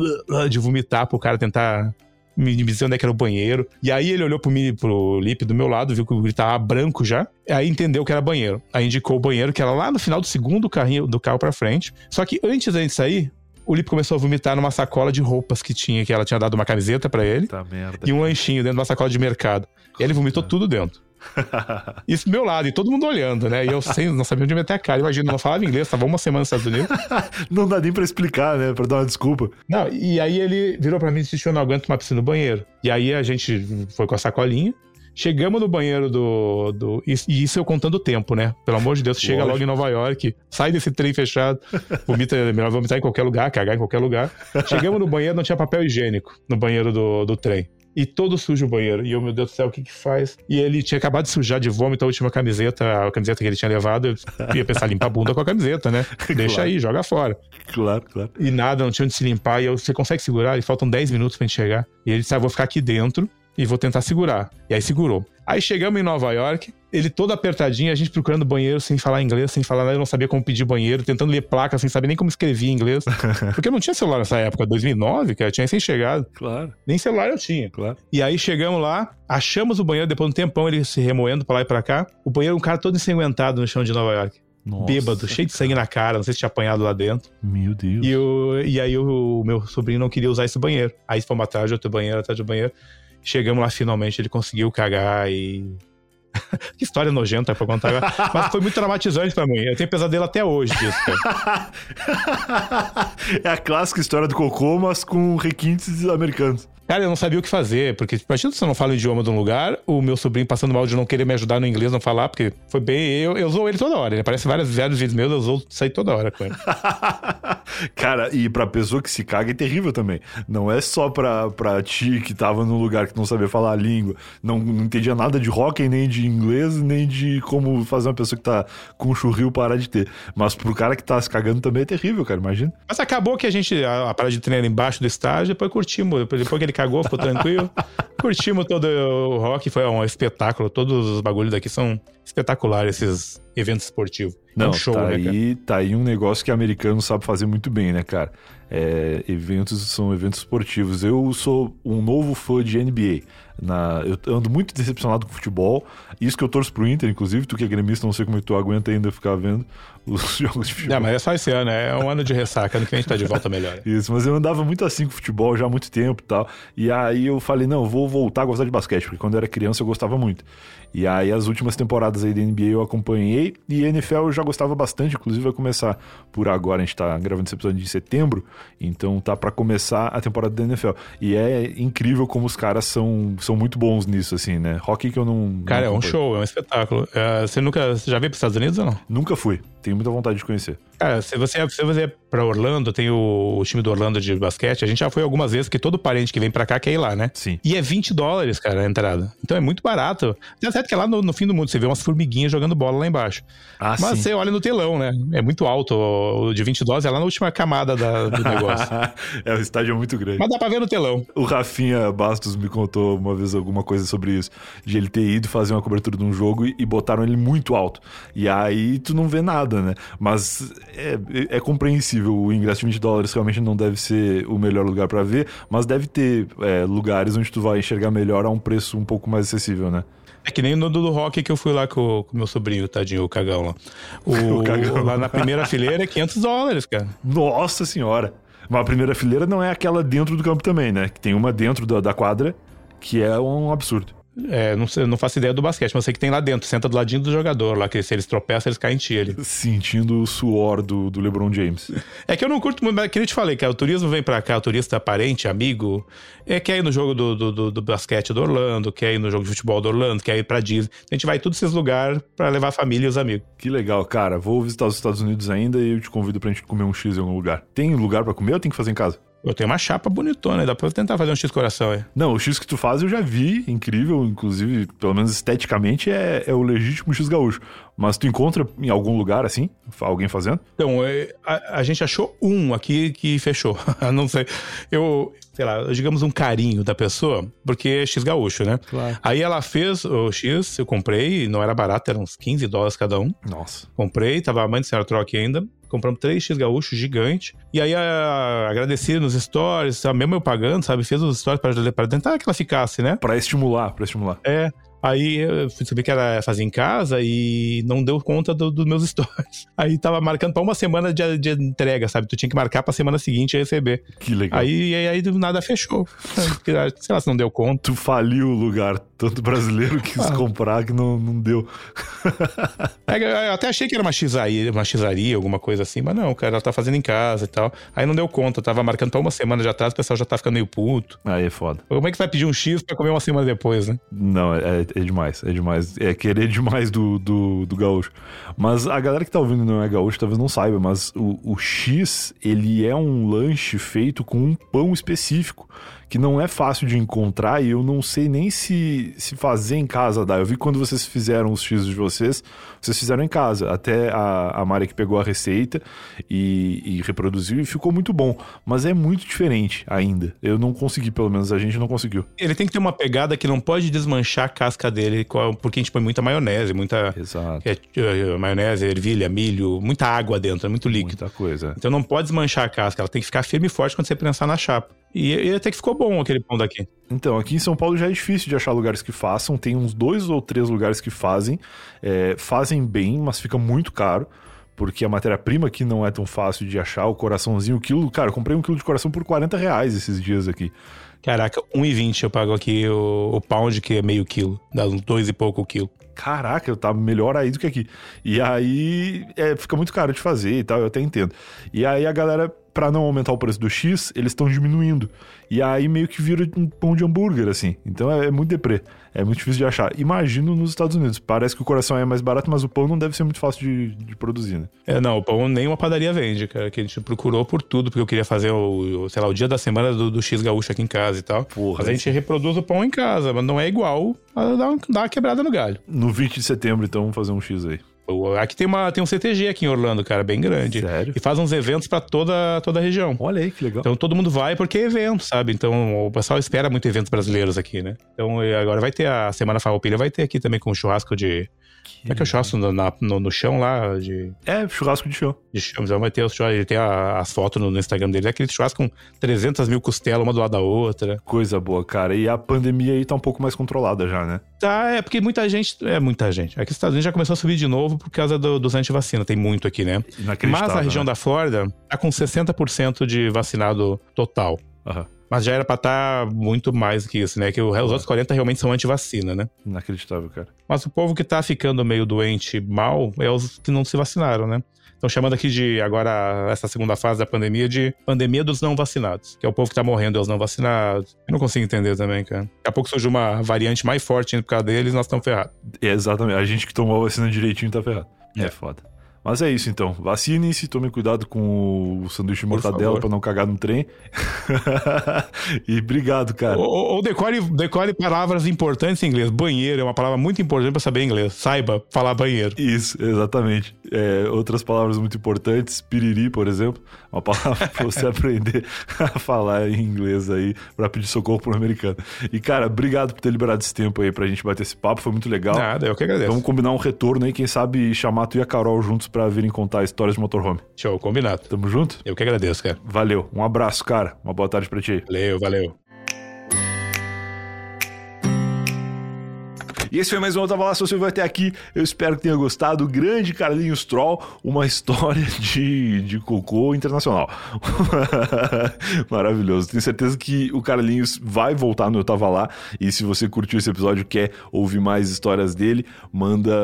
Speaker 2: de vomitar pro cara tentar me dizer onde é que era o banheiro. E aí ele olhou pro, mim, pro Lip do meu lado, viu que ele tava branco já. Aí entendeu que era banheiro. Aí indicou o banheiro, que era lá no final do segundo carrinho do carro pra frente. Só que antes da gente sair, o Lip começou a vomitar numa sacola de roupas que tinha, que ela tinha dado uma camiseta para ele.
Speaker 1: Tá merda.
Speaker 2: E um lanchinho dentro de uma sacola de mercado. E ele vomitou tudo dentro. Isso do meu lado, e todo mundo olhando, né? E eu sem, não sabia onde meter a cara. Imagina, não falava inglês, tava uma semana nos Estados Unidos.
Speaker 1: não dá nem pra explicar, né? Pra dar uma desculpa.
Speaker 2: Não, e aí ele virou pra mim e disse: Eu não aguento uma piscina no banheiro. E aí a gente foi com a sacolinha. Chegamos no banheiro do. do e isso eu contando o tempo, né? Pelo amor de Deus, chega Lógico. logo em Nova York, sai desse trem fechado, vomita, é melhor vomitar em qualquer lugar, cagar em qualquer lugar. Chegamos no banheiro, não tinha papel higiênico no banheiro do, do trem e todo sujo o banheiro. E eu, meu Deus do céu, o que que faz? E ele tinha acabado de sujar de vômito a última camiseta, a camiseta que ele tinha levado. Eu ia pensar, limpa a bunda com a camiseta, né? Deixa claro. aí, joga fora.
Speaker 1: Claro, claro.
Speaker 2: E nada, não tinha onde se limpar. E eu, você consegue segurar? E faltam 10 minutos pra gente chegar. E ele disse, ah, vou ficar aqui dentro e vou tentar segurar. E aí segurou. Aí chegamos em Nova York, ele todo apertadinho, a gente procurando banheiro sem falar inglês, sem falar nada, eu não sabia como pedir banheiro, tentando ler placa sem saber nem como escrever em inglês. Porque eu não tinha celular nessa época, 2009, cara, eu tinha recém chegado.
Speaker 1: Claro.
Speaker 2: Nem celular eu tinha.
Speaker 1: Claro.
Speaker 2: E aí chegamos lá, achamos o banheiro, depois de um tempão ele se remoendo pra lá e pra cá. O banheiro, um cara todo ensanguentado no chão de Nova York.
Speaker 1: Nossa,
Speaker 2: bêbado, cheio de sangue na cara, não sei se tinha apanhado lá dentro.
Speaker 1: Meu Deus.
Speaker 2: E, o, e aí o, o meu sobrinho não queria usar esse banheiro. Aí fomos atrás de outro banheiro, atrás do banheiro. Chegamos lá finalmente, ele conseguiu cagar e que história nojenta pra contar agora. Mas foi muito traumatizante pra mim. Eu tenho pesadelo até hoje disso,
Speaker 1: é a clássica história do cocô, mas com requintes americanos.
Speaker 2: Cara, eu não sabia o que fazer, porque imagina se eu não falo o idioma de um lugar, o meu sobrinho passando mal de não querer me ajudar no inglês, não falar, porque foi bem. Eu, eu usou ele toda hora. Ele aparece vários, vários vídeos meus, eu usou sair toda hora com ele.
Speaker 1: Cara, e pra pessoa que se caga é terrível também. Não é só pra, pra ti que tava num lugar que não sabia falar a língua, não, não entendia nada de hockey, nem de inglês, nem de como fazer uma pessoa que tá com um churril parar de ter. Mas pro cara que tá se cagando também é terrível, cara, imagina.
Speaker 2: Mas acabou que a gente, a, a parada de treinar embaixo do estágio, depois curtimos. Depois que ele cagou, ficou tranquilo. Curtimos todo o rock, foi um espetáculo. Todos os bagulhos daqui são espetaculares, esses eventos esportivos.
Speaker 1: Não,
Speaker 2: é um show,
Speaker 1: tá,
Speaker 2: né,
Speaker 1: aí, tá aí um negócio que americano sabe fazer muito bem, né, cara? É, eventos são eventos esportivos. Eu sou um novo fã de NBA. Na, eu ando muito decepcionado com o futebol. Isso que eu torço pro Inter, inclusive. Tu que é gremista, não sei como é tu aguenta ainda ficar vendo os jogos de futebol.
Speaker 2: Não, mas é só esse ano, é um ano de ressaca. Ano que a gente tá de volta melhor.
Speaker 1: Isso, mas eu andava muito assim com futebol já há muito tempo e tal. E aí eu falei, não, eu vou voltar a gostar de basquete, porque quando eu era criança eu gostava muito. E aí as últimas temporadas aí da NBA eu acompanhei e NFL eu já gostava bastante, inclusive vai começar por agora, a gente tá gravando esse episódio de setembro, então tá para começar a temporada da NFL. E é incrível como os caras são, são muito bons nisso, assim, né? Hockey que eu não.
Speaker 2: Cara,
Speaker 1: não
Speaker 2: é um show, é um espetáculo. É, você nunca. Você já veio pros Estados Unidos ou não?
Speaker 1: Nunca fui. Tenho muita vontade de conhecer.
Speaker 2: Cara, se você, se você é pra Orlando, tem o, o, time do Orlando de basquete, a gente já foi algumas vezes, porque todo parente que vem pra cá quer ir lá, né?
Speaker 1: Sim.
Speaker 2: E é 20 dólares, cara, a entrada. Então é muito barato. Tem certo que é lá no, no, fim do mundo, você vê umas formiguinhas jogando bola lá embaixo. Ah, Mas sim. você olha no telão, né? É muito alto. O de 20 dólares é lá na última camada da, do negócio.
Speaker 1: é, o estádio é muito grande.
Speaker 2: Mas dá pra ver no telão.
Speaker 1: O Rafinha Bastos me contou uma vez alguma coisa sobre isso. De ele ter ido fazer uma cobertura de um jogo e, e botaram ele muito alto. E aí tu não vê nada, né? Mas é, é compreensível. O ingresso de 20 dólares realmente não deve ser o melhor lugar para ver, mas deve ter é, lugares onde tu vai enxergar melhor a um preço um pouco mais acessível, né?
Speaker 2: É que nem no do rock que eu fui lá com, com meu sobrinho, tadinho, o cagão lá. O, o cagão. Lá na primeira fileira é 500 dólares, cara.
Speaker 1: Nossa senhora! Mas a primeira fileira não é aquela dentro do campo também, né? Que tem uma dentro da, da quadra que é um absurdo.
Speaker 2: É, não, sei, não faço ideia do basquete, mas sei que tem lá dentro. Senta do ladinho do jogador lá, que se eles tropeçam, eles caem em ti.
Speaker 1: Sentindo o suor do, do LeBron James.
Speaker 2: É que eu não curto muito, mas que eu te falei, que o turismo vem pra cá, o turista parente, amigo, é, quer ir no jogo do, do, do, do, basquete do Orlando, quer ir no jogo de futebol do Orlando, quer ir pra Disney. A gente vai em todos esses lugares pra levar a família e os amigos.
Speaker 1: Que legal, cara. Vou visitar os Estados Unidos ainda e eu te convido pra gente comer um X em algum lugar. Tem lugar pra comer ou tem que fazer em casa?
Speaker 2: Eu tenho uma chapa bonitona, dá pra tentar fazer um X coração aí.
Speaker 1: Não, o X que tu faz eu já vi, incrível, inclusive, pelo menos esteticamente, é, é o legítimo X gaúcho. Mas tu encontra em algum lugar assim, alguém fazendo?
Speaker 2: Então, é, a, a gente achou um aqui que fechou. Não sei. Eu, sei lá, digamos um carinho da pessoa, porque é X gaúcho, né? Claro. Aí ela fez o X, eu comprei, não era barato, eram uns 15 dólares cada um.
Speaker 1: Nossa.
Speaker 2: Comprei, tava a mãe do senhora troque ainda. Compramos três X gaúchos gigante. E aí a, agradeci nos stories, mesmo eu pagando, sabe? Fez os stories para, para tentar que ela ficasse, né?
Speaker 1: Para estimular, para estimular.
Speaker 2: É. Aí eu fui saber que era fazer em casa e não deu conta dos do meus stories. Aí tava marcando pra uma semana de, de, entrega, sabe? Tu tinha que marcar pra semana seguinte receber.
Speaker 1: Que legal.
Speaker 2: Aí, aí, aí do nada fechou. Sei lá se não deu conta.
Speaker 1: Tu faliu o lugar. Tanto brasileiro quis ah. comprar que não, não deu.
Speaker 2: é, eu até achei que era uma xizaria, uma xizaria, alguma coisa assim, mas não, cara, ela tá fazendo em casa e tal. Aí não deu conta, tava marcando pra uma semana de atrás, o pessoal já tá ficando meio puto.
Speaker 1: Aí é foda.
Speaker 2: Como é que vai pedir um X pra comer uma semana depois, né?
Speaker 1: Não, é, é demais, é demais. É querer demais do, do, do gaúcho. Mas a galera que tá ouvindo não é gaúcho, talvez não saiba, mas o, o X, ele é um lanche feito com um pão específico que não é fácil de encontrar e eu não sei nem se, se fazer em casa dá. Eu vi quando vocês fizeram os X de vocês, vocês fizeram em casa. Até a, a Mari que pegou a receita e, e, reproduziu e ficou muito bom. Mas é muito diferente ainda. Eu não consegui, pelo menos a gente não conseguiu.
Speaker 2: Ele tem que ter uma pegada que não pode desmanchar a casca dele, porque a gente põe muita maionese, muita.
Speaker 1: Exato.
Speaker 2: É, é, maionese, ervilha, milho, muita água dentro, é muito líquido.
Speaker 1: Muita coisa.
Speaker 2: Então não pode desmanchar a casca, ela tem que ficar firme e forte quando você prensar na chapa. E, e, até que ficou bom aquele pão daqui.
Speaker 1: Então, aqui em São Paulo já é difícil de achar lugares que façam. Tem uns dois ou três lugares que fazem. É, fazem bem, mas fica muito caro. Porque a matéria-prima aqui não é tão fácil de achar. O coraçãozinho, o quilo. Cara, eu comprei um quilo de coração por 40 reais esses dias aqui.
Speaker 2: Caraca, 1,20 eu pago aqui o, o pound, que é meio quilo. Dá uns dois e pouco o quilo.
Speaker 1: Caraca, tá melhor aí do que aqui. E aí é, fica muito caro de fazer e tal, eu até entendo. E aí a galera para não aumentar o preço do X, eles estão diminuindo. E aí meio que vira um pão de hambúrguer, assim. Então é, é, muito deprê. É muito difícil de achar. Imagino nos Estados Unidos. Parece que o coração é mais barato, mas o pão não deve ser muito fácil de, de produzir, né?
Speaker 2: É, não, o pão nem uma padaria vende, cara. Que a gente procurou por tudo, porque eu queria fazer o, sei lá, o dia da semana do, do X gaúcho aqui em casa e tal. Porra, mas a gente reproduz o pão em casa, mas não é igual a dar, dar uma quebrada no galho.
Speaker 1: No 20 de setembro, então, vamos fazer um X aí.
Speaker 2: Aqui tem, uma, tem um CTG aqui em Orlando, cara, bem grande.
Speaker 1: Sério?
Speaker 2: E faz uns eventos para toda, toda a região.
Speaker 1: Olha aí, que legal.
Speaker 2: Então todo mundo vai porque é evento, sabe? Então o pessoal espera muito eventos brasileiros aqui, né? Então agora vai ter a Semana Farroupilha, vai ter aqui também com churrasco de como é que é o churrasco no, no, no, chão lá? De...
Speaker 1: É, churrasco de chão.
Speaker 2: De chão, então vai ter o churrasco, ele tem a, as fotos no, no, Instagram dele, é aquele churrasco com 300 mil costelas, uma do lado da outra.
Speaker 1: Coisa boa, cara. E a pandemia aí tá um pouco mais controlada já, né?
Speaker 2: Tá, é porque muita gente, é muita gente. Aqui nos Estados Unidos já começou a subir de novo por causa do, dos antivacina, tem muito aqui, né? Mas a região né? da Flórida tá com 60% de vacinado total. Aham. Uhum. Mas já era pra estar tá muito mais que isso, né? Que os outros 40 realmente são anti-vacina, né?
Speaker 1: Inacreditável, cara.
Speaker 2: Mas o povo que tá ficando meio doente mal é os que não se vacinaram, né? Estão chamando aqui de, agora, essa segunda fase da pandemia, de pandemia dos não vacinados. Que é o povo que tá morrendo, é os não vacinados. Eu não consigo entender também, cara. Daqui a pouco surge uma variante mais forte indo por causa deles nós estamos ferrados.
Speaker 1: É, exatamente. A gente que tomou a vacina direitinho tá ferrado. É, é foda. Mas é isso então. Vacinem-se, tomem cuidado com o sanduíche de mortadela para não cagar no trem. e obrigado, cara.
Speaker 2: Ou, ou decore, decore palavras importantes em inglês. Banheiro é uma palavra muito importante para saber inglês. Saiba falar banheiro.
Speaker 1: Isso, exatamente. É, outras palavras muito importantes, piriri, por exemplo, uma palavra para você aprender a falar em inglês aí para pedir socorro pro americano. E cara, obrigado por ter liberado esse tempo aí pra gente bater esse papo, foi muito legal.
Speaker 2: Nada, eu que agradeço.
Speaker 1: Vamos combinar um retorno aí, quem sabe chamar tu e a Carol juntos para virem contar histórias de motorhome.
Speaker 2: Show, combinado.
Speaker 1: Tamo junto?
Speaker 2: Eu que agradeço, cara.
Speaker 1: Valeu, um abraço, cara. Uma boa tarde pra ti.
Speaker 2: Valeu, valeu.
Speaker 1: E esse foi mais um Tava Lá, se você vai até aqui, eu espero que tenha gostado. Grande Carlinhos Troll, uma história de, de cocô internacional. Maravilhoso. Tenho certeza que o Carlinhos vai voltar no Eu Tava Lá. E se você curtiu esse episódio quer ouvir mais histórias dele, manda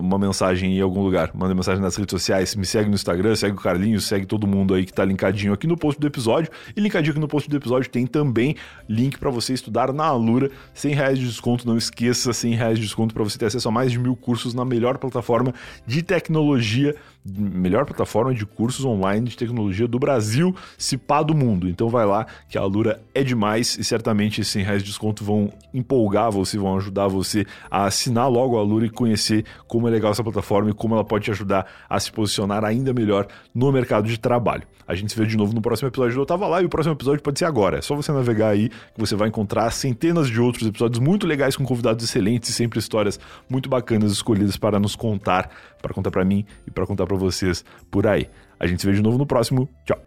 Speaker 1: uma mensagem em algum lugar. Manda mensagem nas redes sociais. Me segue no Instagram, segue o Carlinhos, segue todo mundo aí que tá linkadinho aqui no post do episódio. E linkadinho aqui no post do episódio tem também link para você estudar na Alura. 100 reais de desconto, não esqueça, 100 reais de desconto para você ter acesso a mais de mil cursos na melhor plataforma de tecnologia, melhor plataforma de cursos online de tecnologia do Brasil, se pá do mundo. Então vai lá, que a Alura é demais e certamente esses 100 reais de desconto vão empolgar você, vão ajudar você a assinar logo a Alura e conhecer como é legal essa plataforma e como ela pode te ajudar a se posicionar ainda melhor no mercado de trabalho. A gente se vê de novo no próximo episódio do Eu Tava Lá e o próximo episódio pode ser agora. É só você navegar aí que você vai encontrar centenas de outros episódios muito legais com convidados excelentes e sempre histórias muito bacanas escolhidas para nos contar, para contar para mim e para contar para vocês por aí. A gente se vê de novo no próximo. Tchau.